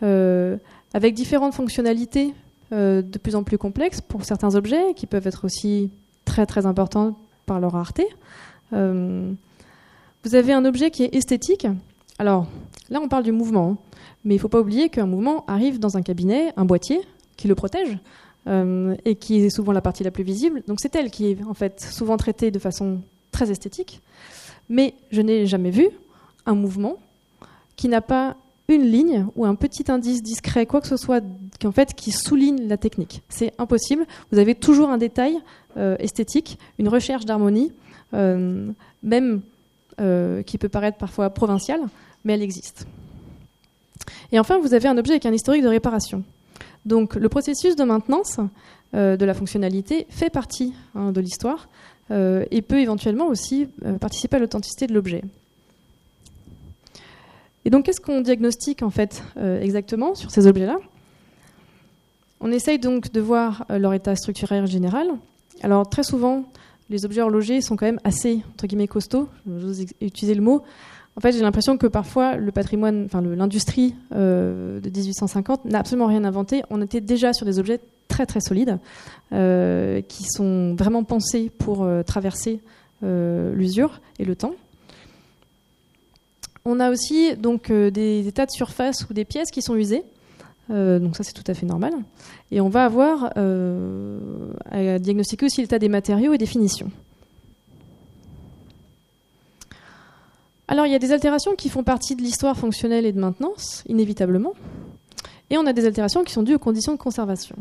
avec différentes fonctionnalités de plus en plus complexes pour certains objets qui peuvent être aussi très très importants par leur rareté. Euh, vous avez un objet qui est esthétique. Alors là, on parle du mouvement, mais il ne faut pas oublier qu'un mouvement arrive dans un cabinet, un boîtier qui le protège. et qui est souvent la partie la plus visible. Donc c'est elle qui est en fait souvent traitée de façon très esthétique. Mais je n'ai jamais vu un mouvement qui n'a pas une ligne ou un petit indice discret, quoi que ce soit, qui, en fait, qui souligne la technique. C'est impossible. Vous avez toujours un détail euh, esthétique, une recherche d'harmonie, euh, même euh, qui peut paraître parfois provinciale, mais elle existe. Et enfin, vous avez un objet avec un historique de réparation. Donc, le processus de maintenance de la fonctionnalité fait partie hein, de l'histoire et peut éventuellement aussi participer à l'authenticité de l'objet. Et donc, qu'est-ce qu'on diagnostique en fait exactement sur ces objets-là? On essaye donc de voir euh, leur état structurel général. Alors, très souvent, les objets horlogers sont quand même assez entre guillemets costauds. J'ose utiliser le mot. En fait, j'ai l'impression que parfois le patrimoine, enfin l'industrie euh, de 1850 n'a absolument rien inventé. On était déjà sur des objets très très solides qui sont vraiment pensés pour traverser l'usure et le temps. On a aussi donc euh, des, tas de surfaces ou des pièces qui sont usées. Euh, donc ça c'est tout à fait normal. Et on va avoir euh, à diagnostiquer aussi l'état des matériaux et des finitions. Alors il y a des altérations qui font partie de l'histoire fonctionnelle et de maintenance, inévitablement. Et on a des altérations qui sont dues aux conditions de conservation.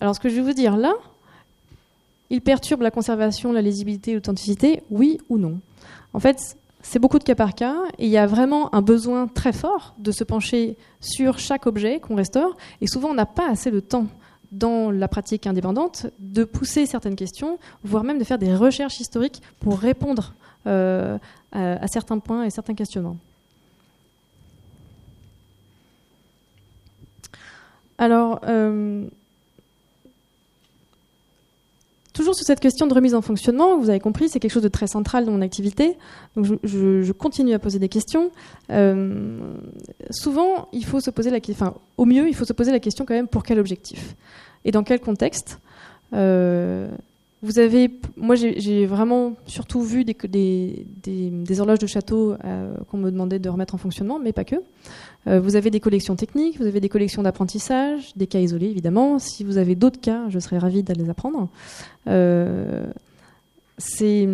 Alors ce que je vais vous dire là, il perturbe la conservation, la lisibilité, l'authenticité, oui ou non. En fait, c'est beaucoup de cas par cas et il y a vraiment un besoin très fort de se pencher sur chaque objet qu'on restaure et souvent on n'a pas assez de temps dans la pratique indépendante de pousser certaines questions, voire même de faire des recherches historiques pour répondre euh, à, certains points et certains questionnements. Alors, euh, toujours sur cette question de remise en fonctionnement, vous avez compris, c'est quelque chose de très central dans mon activité. Donc je, continue à poser des questions. Euh, souvent, il faut se poser la question, enfin, au mieux, il faut se poser la question quand même pour quel objectif? Et dans quel contexte? Euh, vous avez, moi j'ai vraiment surtout vu des, horloges de château euh, qu'on me demandait de remettre en fonctionnement, mais pas que. Euh, vous avez des collections techniques, vous avez des collections d'apprentissage, des cas isolés évidemment. Si vous avez d'autres cas, je serais ravie d'aller les apprendre. Euh, c'est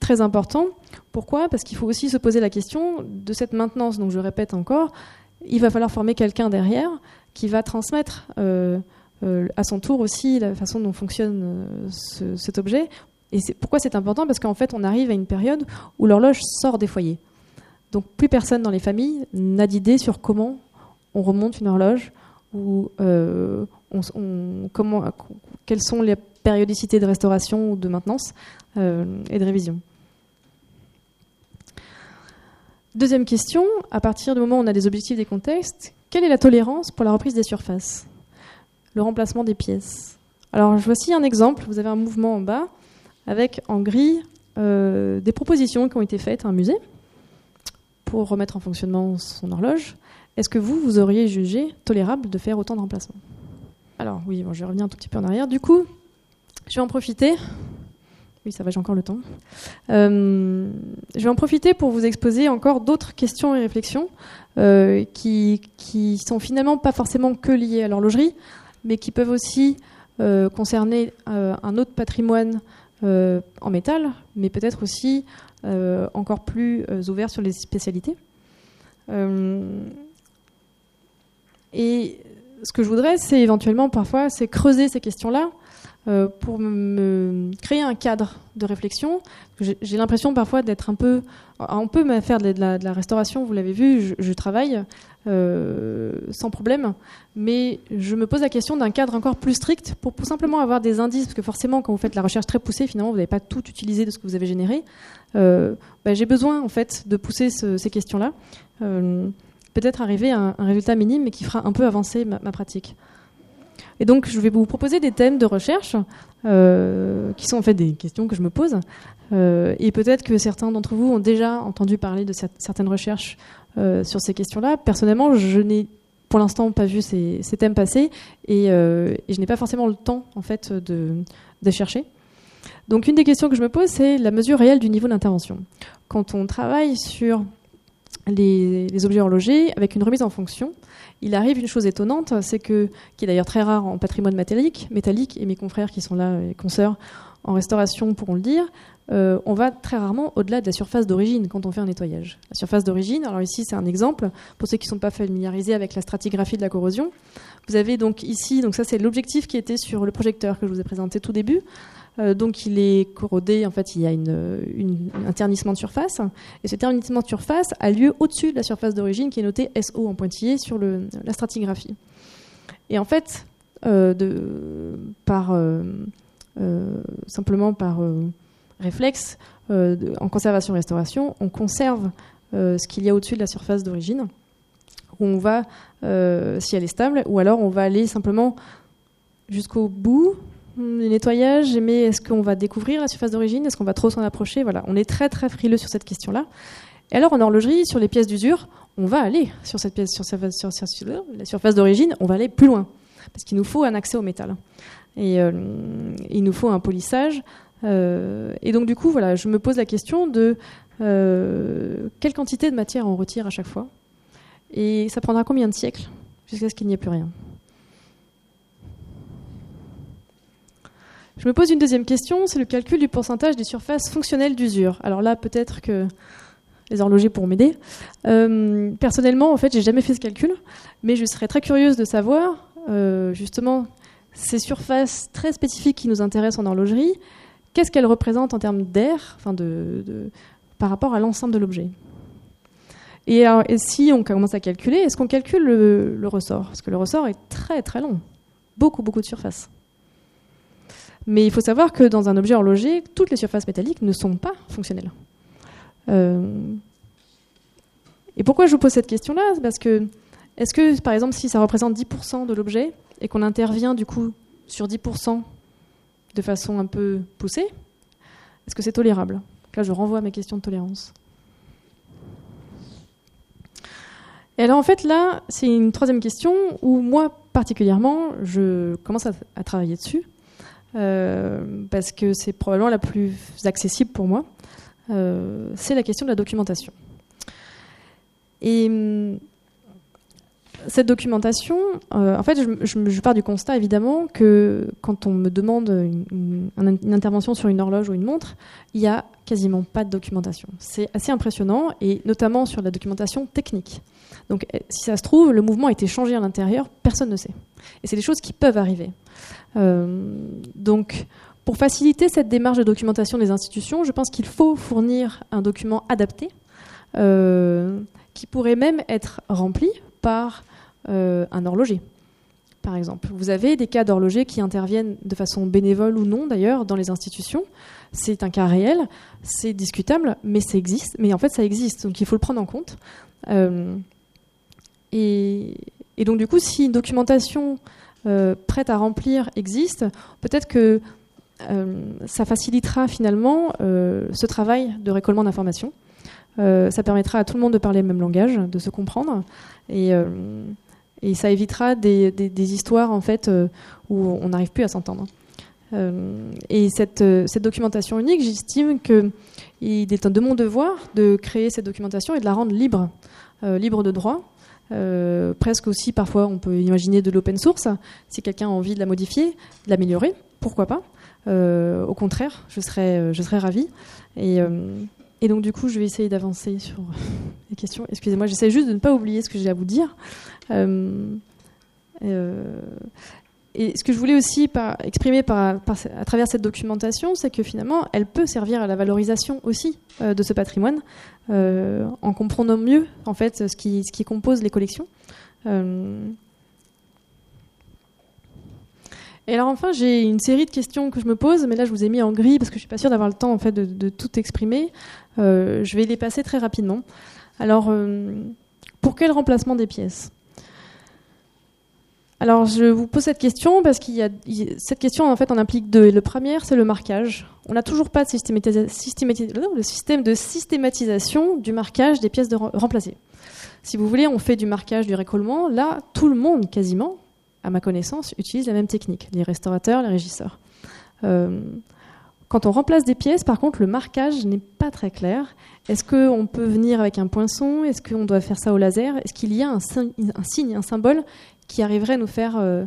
très important. Pourquoi? Parce qu'il faut aussi se poser la question de cette maintenance. Donc je répète encore, il va falloir former quelqu'un derrière qui va transmettre à son tour aussi la façon dont fonctionne euh, cet objet. Et pourquoi c'est important? Parce qu'en fait, on arrive à une période où l'horloge sort des foyers. Donc plus personne dans les familles n'a d'idée sur comment on remonte une horloge ou euh, quelles sont les périodicités de restauration ou de maintenance et de révision. Deuxième question, à partir du moment où on a des objectifs des contextes, quelle est la tolérance pour la reprise des surfaces? Le remplacement des pièces. Alors voici un exemple, vous avez un mouvement en bas avec en gris euh, des propositions qui ont été faites à un musée pour remettre en fonctionnement son horloge. Est-ce que vous, vous auriez jugé tolérable de faire autant de remplacements? Alors oui, bon, je revenir un tout petit peu en arrière. Du coup, je vais en profiter. Oui, ça va, j'ai encore le temps. Euh, je vais en profiter pour vous exposer encore d'autres questions et réflexions euh, qui, qui sont finalement pas forcément que liées à l'horlogerie, mais qui peuvent aussi euh, concerner euh, un autre patrimoine euh, en métal, mais peut-être aussi encore plus ouvert sur les spécialités. et ce que je voudrais, c'est éventuellement parfois, c'est creuser ces questions-là euh, pour me créer un cadre de réflexion. J'ai l'impression parfois d'être un peu... On peut faire de la, restauration, vous l'avez vu, je, travaille euh, sans problème, mais je me pose la question d'un cadre encore plus strict pour, simplement avoir des indices, parce que forcément quand vous faites la recherche très poussée, finalement vous n'avez pas tout utilisé de ce que vous avez généré. Euh, bah, j'ai besoin en fait de pousser ces questions-là. Peut-être arriver à un, résultat minime, mais qui fera un peu avancer ma pratique. Et donc, je vais vous proposer des thèmes de recherche euh, qui sont en fait des questions que je me pose. Euh, et peut-être que certains d'entre vous ont déjà entendu parler de certaines recherches euh, sur ces questions-là. Personnellement, je n'ai pour l'instant pas vu ces, thèmes passer et, je n'ai pas forcément le temps en fait de, de chercher. Donc, une des questions que je me pose, c'est la mesure réelle du niveau d'intervention. Quand on travaille sur les, objets horlogers avec une remise en fonction. Il arrive une chose étonnante, c'est que, qui est d'ailleurs très rare en patrimoine métallique, métallique, et mes confrères qui sont là, et consoeurs en restauration pourront le dire, euh, on va très rarement au-delà de la surface d'origine quand on fait un nettoyage. La surface d'origine, alors ici c'est un exemple, pour ceux qui ne sont pas familiarisés avec la stratigraphie de la corrosion. Vous avez donc ici, donc ça c'est l'objectif qui était sur le projecteur que je vous ai présenté tout début. Euh, donc il est corrodé, en fait il y a un ternissement de surface, et ce ternissement de surface a lieu au-dessus de la surface d'origine qui est notée SO en pointillé sur la stratigraphie. Et en fait, euh, par, simplement par réflexe, euh, en conservation-restauration, on conserve euh, ce qu'il y a au-dessus de la surface d'origine. On va, euh, si elle est stable, ou alors on va aller simplement jusqu'au bout du nettoyage, mais est-ce qu'on va découvrir la surface d'origine? Est-ce qu'on va trop s'en approcher? Voilà, on est très très frileux sur cette question-là. Et alors en horlogerie, sur les pièces d'usure, on va aller sur cette pièce, sur, sur, sur la surface d'origine, on va aller plus loin, parce qu'il nous faut un accès au métal. Et il nous faut un polissage euh, et donc du coup, voilà, je me pose la question de euh, quelle quantité de matière on retire à chaque fois, et ça prendra combien de siècles jusqu'à ce qu'il n'y ait plus rien? Je me pose une deuxième question, c'est le calcul du pourcentage des surfaces fonctionnelles d'usure. Alors là, peut-être que les horlogers pourront m'aider. Euh, personnellement, en fait, j'ai jamais fait ce calcul, mais je serais très curieuse de savoir, justement, ces surfaces très spécifiques qui nous intéressent en horlogerie, qu'est-ce qu'elle représente en termes d'air par rapport à l'ensemble de l'objet. Et, si on commence à calculer, est-ce qu'on calcule le, ressort? Parce que le ressort est très très long, beaucoup beaucoup de surface. Mais il faut savoir que dans un objet horloger, toutes les surfaces métalliques ne sont pas fonctionnelles. Euh, et pourquoi je vous pose cette question-là? Parce que, est-ce que, par exemple, si ça représente 10% de l'objet et qu'on intervient du coup sur 10% de façon un peu poussée, est-ce que c'est tolérable? Là, je renvoie à mes questions de tolérance. Et alors, en fait, là, c'est une troisième question où moi, particulièrement, je commence à, travailler dessus, parce que c'est probablement la plus accessible pour moi. Euh, c'est la question de la documentation. Et hum, cette documentation, euh, en fait, je, pars du constat évidemment que quand on me demande une, intervention sur une horloge ou une montre, il n'y a quasiment pas de documentation. C'est assez impressionnant et notamment sur la documentation technique. Donc, eh, si ça se trouve, le mouvement a été changé à l'intérieur, personne ne sait. Et c'est des choses qui peuvent arriver. Euh, donc, pour faciliter cette démarche de documentation des institutions, je pense qu'il faut fournir un document adapté. Euh, qui pourrait même être rempli par euh, un horloger, par exemple. Vous avez des cas d'horlogers qui interviennent de façon bénévole ou non, d'ailleurs, dans les institutions. C'est un cas réel, c'est discutable, mais ça existe. Mais en fait, ça existe, donc il faut le prendre en compte. Euh, et, donc, du coup, si une documentation euh, prête à remplir existe, peut-être que ça facilitera finalement ce travail de récollement d'informations. ça permettra à tout le monde de parler le même langage, de se comprendre. Et, ça évitera des, histoires en fait euh, où on n'arrive plus à s'entendre. Euh, et euh, cette, documentation unique, j'estime qu'il est de mon devoir de créer cette documentation et de la rendre libre, libre de droit. Presque aussi, parfois, on peut imaginer de l'open source. Si quelqu'un a envie de la modifier, de l'améliorer, pourquoi pas Au contraire, je serais, je serais ravie. Et, et donc, du coup, je vais essayer d'avancer sur *laughs* les questions. Excusez-moi, j'essaie juste de ne pas oublier ce que j'ai à vous dire. Euh, euh, et ce que je voulais aussi exprimer par, à travers cette documentation, c'est que finalement, elle peut servir à la valorisation aussi euh, de ce patrimoine, en comprenant mieux en fait ce qui, ce qui compose les collections. Et alors enfin, j'ai une série de questions que je me pose, mais là je vous ai mis en gris parce que je suis pas sûre d'avoir le temps en fait de, tout exprimer. Euh, je vais les passer très rapidement. Alors, euh, pour quel remplacement des pièces? Alors, je vous pose cette question parce qu'il y a cette question en fait en implique deux. le premier, c'est le marquage. On n'a toujours pas de système de systématisation du marquage des pièces de remplacées. Si vous voulez, on fait du marquage, du récollement. Là, tout le monde, quasiment, à ma connaissance, utilise la même technique, les restaurateurs, les régisseurs. Euh, Quand on remplace des pièces, par contre, le marquage n'est pas très clair. Est-ce qu'on peut venir avec un poinçon? Est-ce qu'on doit faire ça au laser? Est-ce qu'il y a un, signe, un symbole qui arriverait à nous faire euh,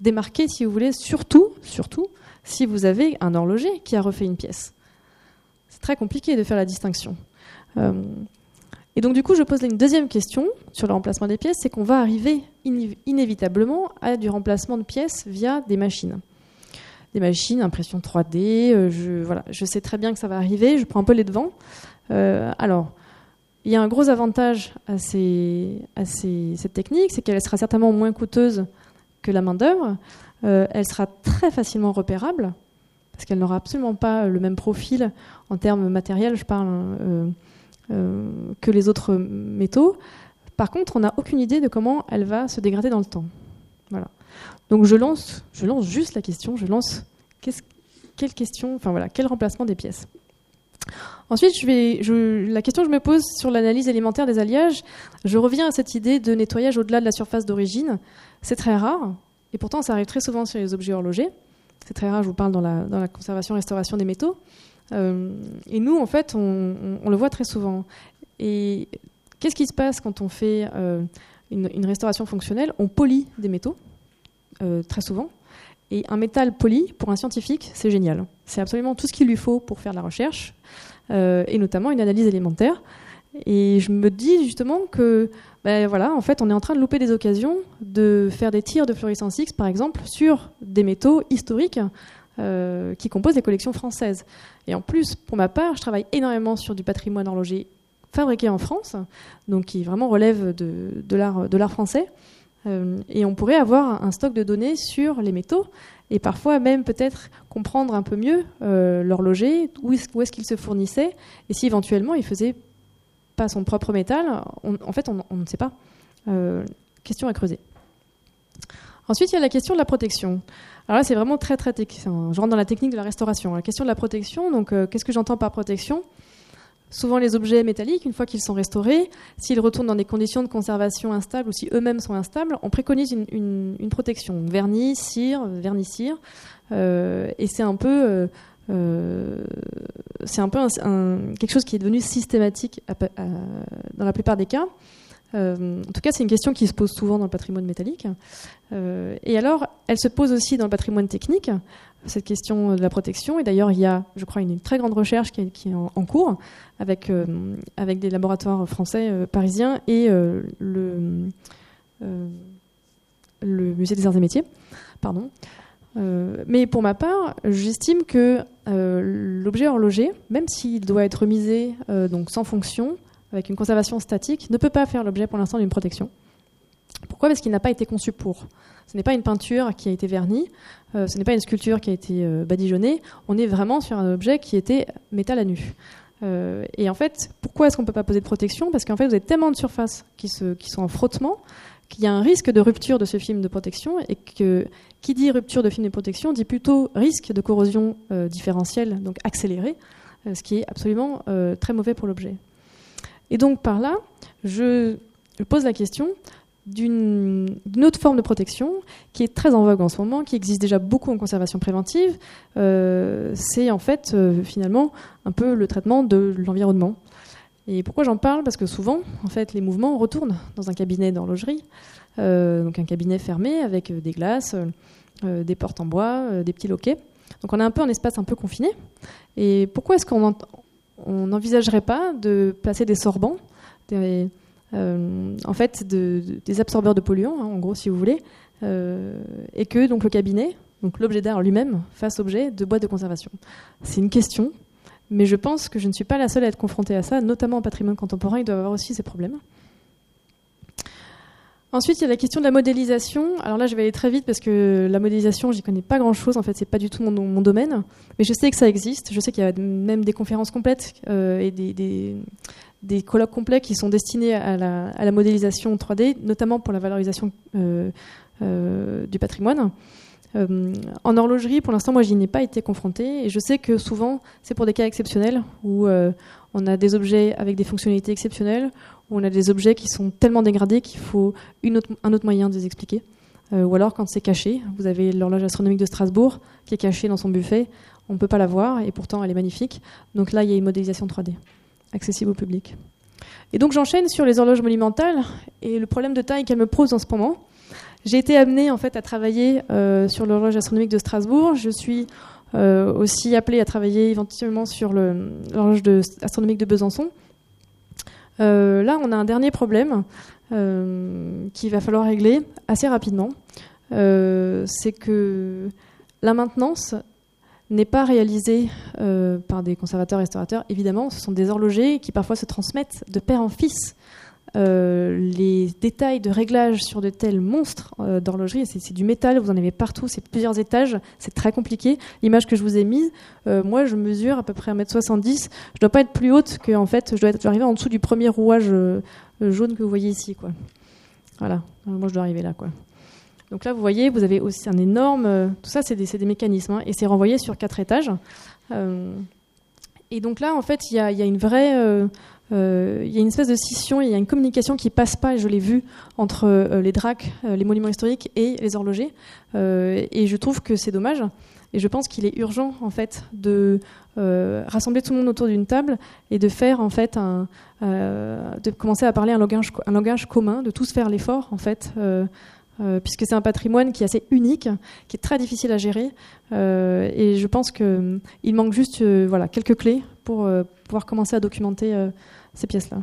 démarquer, si vous voulez, surtout, surtout, si vous avez un horloger qui a refait une pièce C'est très compliqué de faire la distinction. Euh, et donc du coup, je pose une deuxième question sur le remplacement des pièces, c'est qu'on va arriver inévitablement à du remplacement de pièces via des machines. Des machines, impression 3D, euh, je, voilà, je sais très bien que ça va arriver, je prends un peu les devants. Alors, il y a un gros avantage à, ces, cette technique, c'est qu'elle sera certainement moins coûteuse que la main-d'œuvre. Euh, elle sera très facilement repérable, parce qu'elle n'aura absolument pas le même profil en termes matériels, je parle. Euh, euh, que les autres métaux. Par contre, on n'a aucune idée de comment elle va se dégrader dans le temps. Voilà. Donc je lance, je lance juste la question, je lance quelle question, enfin voilà, quel remplacement des pièces? Ensuite, la question que je me pose sur l'analyse élémentaire des alliages, je reviens à cette idée de nettoyage au-delà de la surface d'origine. C'est très rare, et pourtant ça arrive très souvent sur les objets horlogers. C'est très rare, je vous parle dans la, dans la conservation-restauration des métaux. Euh, et nous, en fait, on, le voit très souvent. Et qu'est-ce qui se passe quand on fait euh, une, restauration fonctionnelle? On polie des métaux, euh, très souvent. Et un métal poli, pour un scientifique, c'est génial. C'est absolument tout ce qu'il lui faut pour faire de la recherche, et notamment une analyse élémentaire. Et je me dis justement que, ben voilà, en fait, on est en train de louper des occasions de faire des tirs de fluorescence X, par exemple, sur des métaux historiques euh, qui composent les collections françaises. Et en plus, pour ma part, je travaille énormément sur du patrimoine horloger fabriqué en France, donc qui vraiment relève de l'art français. Euh, et on pourrait avoir un stock de données sur les métaux et parfois même peut-être comprendre un peu mieux euh, l'horloger, où est-ce qu'il se fournissait et si éventuellement il faisait pas son propre métal. en fait, on, ne sait pas. question à creuser. Ensuite, il y a la question de la protection. Alors là, c'est vraiment très, très technique. Je rentre dans la technique de la restauration. La question de la protection, donc, euh, qu'est-ce que j'entends par protection? Souvent, les objets métalliques, une fois qu'ils sont restaurés, s'ils retournent dans des conditions de conservation instables ou si eux-mêmes sont instables, on préconise une, protection. Vernis, cire, vernis-cire. Euh, et c'est un peu. Euh, peu quelque chose qui est devenu systématique dans la plupart des cas. Euh, en tout cas, c'est une question qui se pose souvent dans le patrimoine métallique. Euh, et alors, elle se pose aussi dans le patrimoine technique, cette question de la protection. Et d'ailleurs, il y a, je crois, une, très grande recherche qui est, en, cours avec, euh, avec des laboratoires français, parisiens et le, le musée des arts et métiers. Pardon. mais pour ma part, j'estime que l'objet horloger, même s'il doit être misé donc sans fonction, avec une conservation statique, ne peut pas faire l'objet pour l'instant d'une protection. Pourquoi? Parce qu'il n'a pas été conçu pour. Ce n'est pas une peinture qui a été vernie, euh, ce n'est pas une sculpture qui a été euh, badigeonnée, on est vraiment sur un objet qui était métal à nu. Euh, et en fait, pourquoi est-ce qu'on ne peut pas poser de protection? Parce qu'en fait, vous avez tellement de surfaces qui, qui sont en frottement qu'il y a un risque de rupture de ce film de protection et que qui dit rupture de film de protection dit plutôt risque de corrosion différentielle, donc accélérée, ce qui est absolument très mauvais pour l'objet. Et donc par là, je, pose la question d'une autre forme de protection qui est très en vogue en ce moment, qui existe déjà beaucoup en conservation préventive. Euh, c'est en fait euh, finalement un peu le traitement de l'environnement. Et pourquoi j'en parle? Parce que souvent, en fait, les mouvements retournent dans un cabinet d'horlogerie, euh, donc un cabinet fermé avec des glaces, des portes en bois, des petits loquets. Donc on a un peu un espace un peu confiné. Et pourquoi est-ce qu'on on n'envisagerait pas de placer des sorbants, en fait, des absorbeurs de polluants, hein, en gros, si vous voulez, euh, et que donc le cabinet, donc l'objet d'art lui-même, fasse objet de boîtes de conservation. C'est une question, mais je pense que je ne suis pas la seule à être confrontée à ça, notamment en patrimoine contemporain, il doit avoir aussi ces problèmes. Ensuite, il y a la question de la modélisation. Alors là, je vais aller très vite parce que la modélisation, j'y connais pas grand-chose. En fait, c'est pas du tout mon, domaine, mais je sais que ça existe. Je sais qu'il y a même des conférences complètes euh, et des, colloques complets qui sont destinés à la, modélisation 3D, notamment pour la valorisation euh, euh, du patrimoine. en horlogerie, pour l'instant, moi, j'y n'ai pas été confrontée, et je sais que souvent, c'est pour des cas exceptionnels où on a des objets avec des fonctionnalités exceptionnelles, où on a des objets qui sont tellement dégradés qu'il faut un autre moyen de les expliquer. Euh, ou alors quand c'est caché, vous avez l'horloge astronomique de Strasbourg qui est cachée dans son buffet. on ne peut pas la voir et pourtant elle est magnifique. Donc là, il y a une modélisation 3D accessible au public. Et donc j'enchaîne sur les horloges monumentales et le problème de taille qu'elles me posent en ce moment. J'ai été amenée en fait à travailler euh, sur l'horloge astronomique de Strasbourg. Je suis euh, aussi appelée à travailler éventuellement sur l'horloge astronomique de Besançon. Euh, là, on a un dernier problème qu'il va falloir régler assez rapidement. C'est que la maintenance n'est pas réalisée par des conservateurs restaurateurs. Évidemment, ce sont des horlogers qui parfois se transmettent de père en fils euh, les détails de réglage sur de tels monstres euh, d'horlogerie, c'est du métal, vous en avez partout, c'est plusieurs étages, c'est très compliqué. L'image que je vous ai mise, euh, moi je mesure à peu près 1m70, je dois pas être plus haute que en fait, je dois, être, arriver en dessous du premier rouage jaune que vous voyez ici. Quoi. Voilà, moi je dois arriver là. Quoi. Donc là, vous voyez, vous avez aussi un énorme. tout ça, c'est des, mécanismes, hein, et c'est renvoyé sur quatre étages. et donc là, en fait, il y, a, une vraie euh, il y a une espèce de scission, il y a une communication qui passe pas, et je l'ai vu, entre euh, les DRAC, euh, les monuments historiques et les horlogers. et je trouve que c'est dommage. Et je pense qu'il est urgent, en fait, de rassembler tout le monde autour d'une table et de faire, en fait, de commencer à parler un langage commun, de tous faire l'effort, en fait. Puisque c'est un patrimoine qui est assez unique, qui est très difficile à gérer, et je pense qu'il manque juste voilà, quelques clés pour pouvoir commencer à documenter ces pièces-là.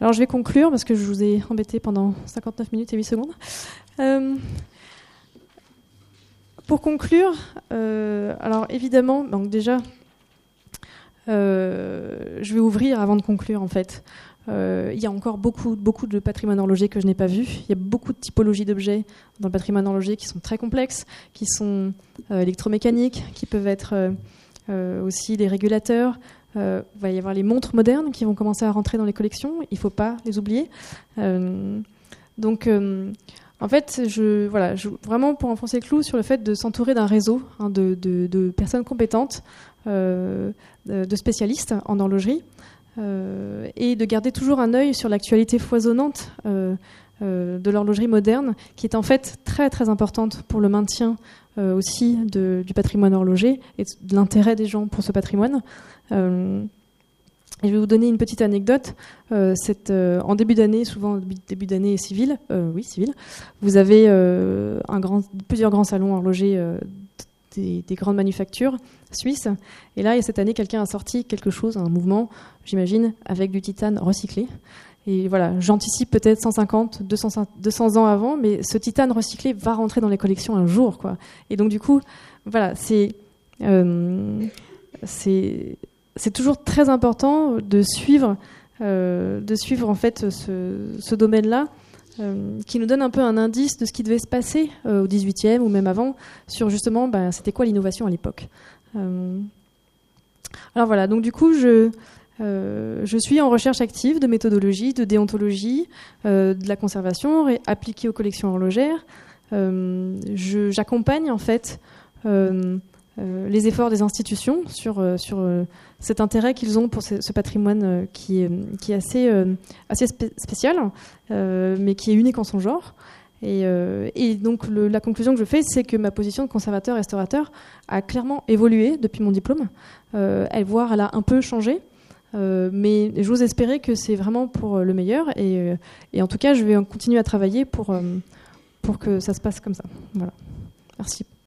Alors je vais conclure parce que je vous ai embêté pendant 59 minutes et 8 secondes. Euh, pour conclure, euh, alors évidemment, donc déjà, euh, je vais ouvrir avant de conclure en fait. Il y a encore beaucoup, de patrimoine horloger que je n'ai pas vu. Il y a beaucoup de typologies d'objets dans le patrimoine horloger qui sont très complexes, qui sont électromécaniques, qui peuvent être aussi des régulateurs, euh, il va y avoir les montres modernes qui vont commencer à rentrer dans les collections. Il ne faut pas les oublier. Euh, donc, euh, en fait, voilà, vraiment pour enfoncer le clou sur le fait de s'entourer d'un réseau hein, de, personnes compétentes, de, spécialistes en horlogerie, et de garder toujours un œil sur l'actualité foisonnante de l'horlogerie moderne, qui est en fait très très importante pour le maintien aussi du patrimoine horloger et de l'intérêt des gens pour ce patrimoine. Euh, je vais vous donner une petite anecdote. Euh, euh, en début d'année, souvent début d'année civile, oui civile, vous avez un grand, plusieurs grands salons horlogers des, des, grandes manufactures suisses. Et là, cette année, quelqu'un a sorti quelque chose, un mouvement, j'imagine, avec du titane recyclé. Et voilà, j'anticipe peut-être 150, 200, 200 ans avant, mais ce titane recyclé va rentrer dans les collections un jour, quoi. Et donc du coup, voilà, c'est c'est c'est toujours très important de suivre, euh, de suivre en fait ce, domaine-là, euh, qui nous donne un peu un indice de ce qui devait se passer euh, au 18e ou même avant, sur justement bah, c'était quoi l'innovation à l'époque. alors voilà, donc du coup je, je suis en recherche active de méthodologie, de déontologie, de la conservation appliquée aux collections horlogères. J'accompagne en fait euh, les efforts des institutions sur, euh, sur euh, cet intérêt qu'ils ont pour ce, patrimoine qui, est, qui est assez, assez spécial, mais qui est unique en son genre. Et, et donc la conclusion que je fais, c'est que ma position de conservateur-restaurateur a clairement évolué depuis mon diplôme. elle, voire, elle a un peu changé. mais j'ose espérer que c'est vraiment pour le meilleur et, et, en tout cas je vais continuer à travailler pour, pour que ça se passe comme ça. Voilà. Merci.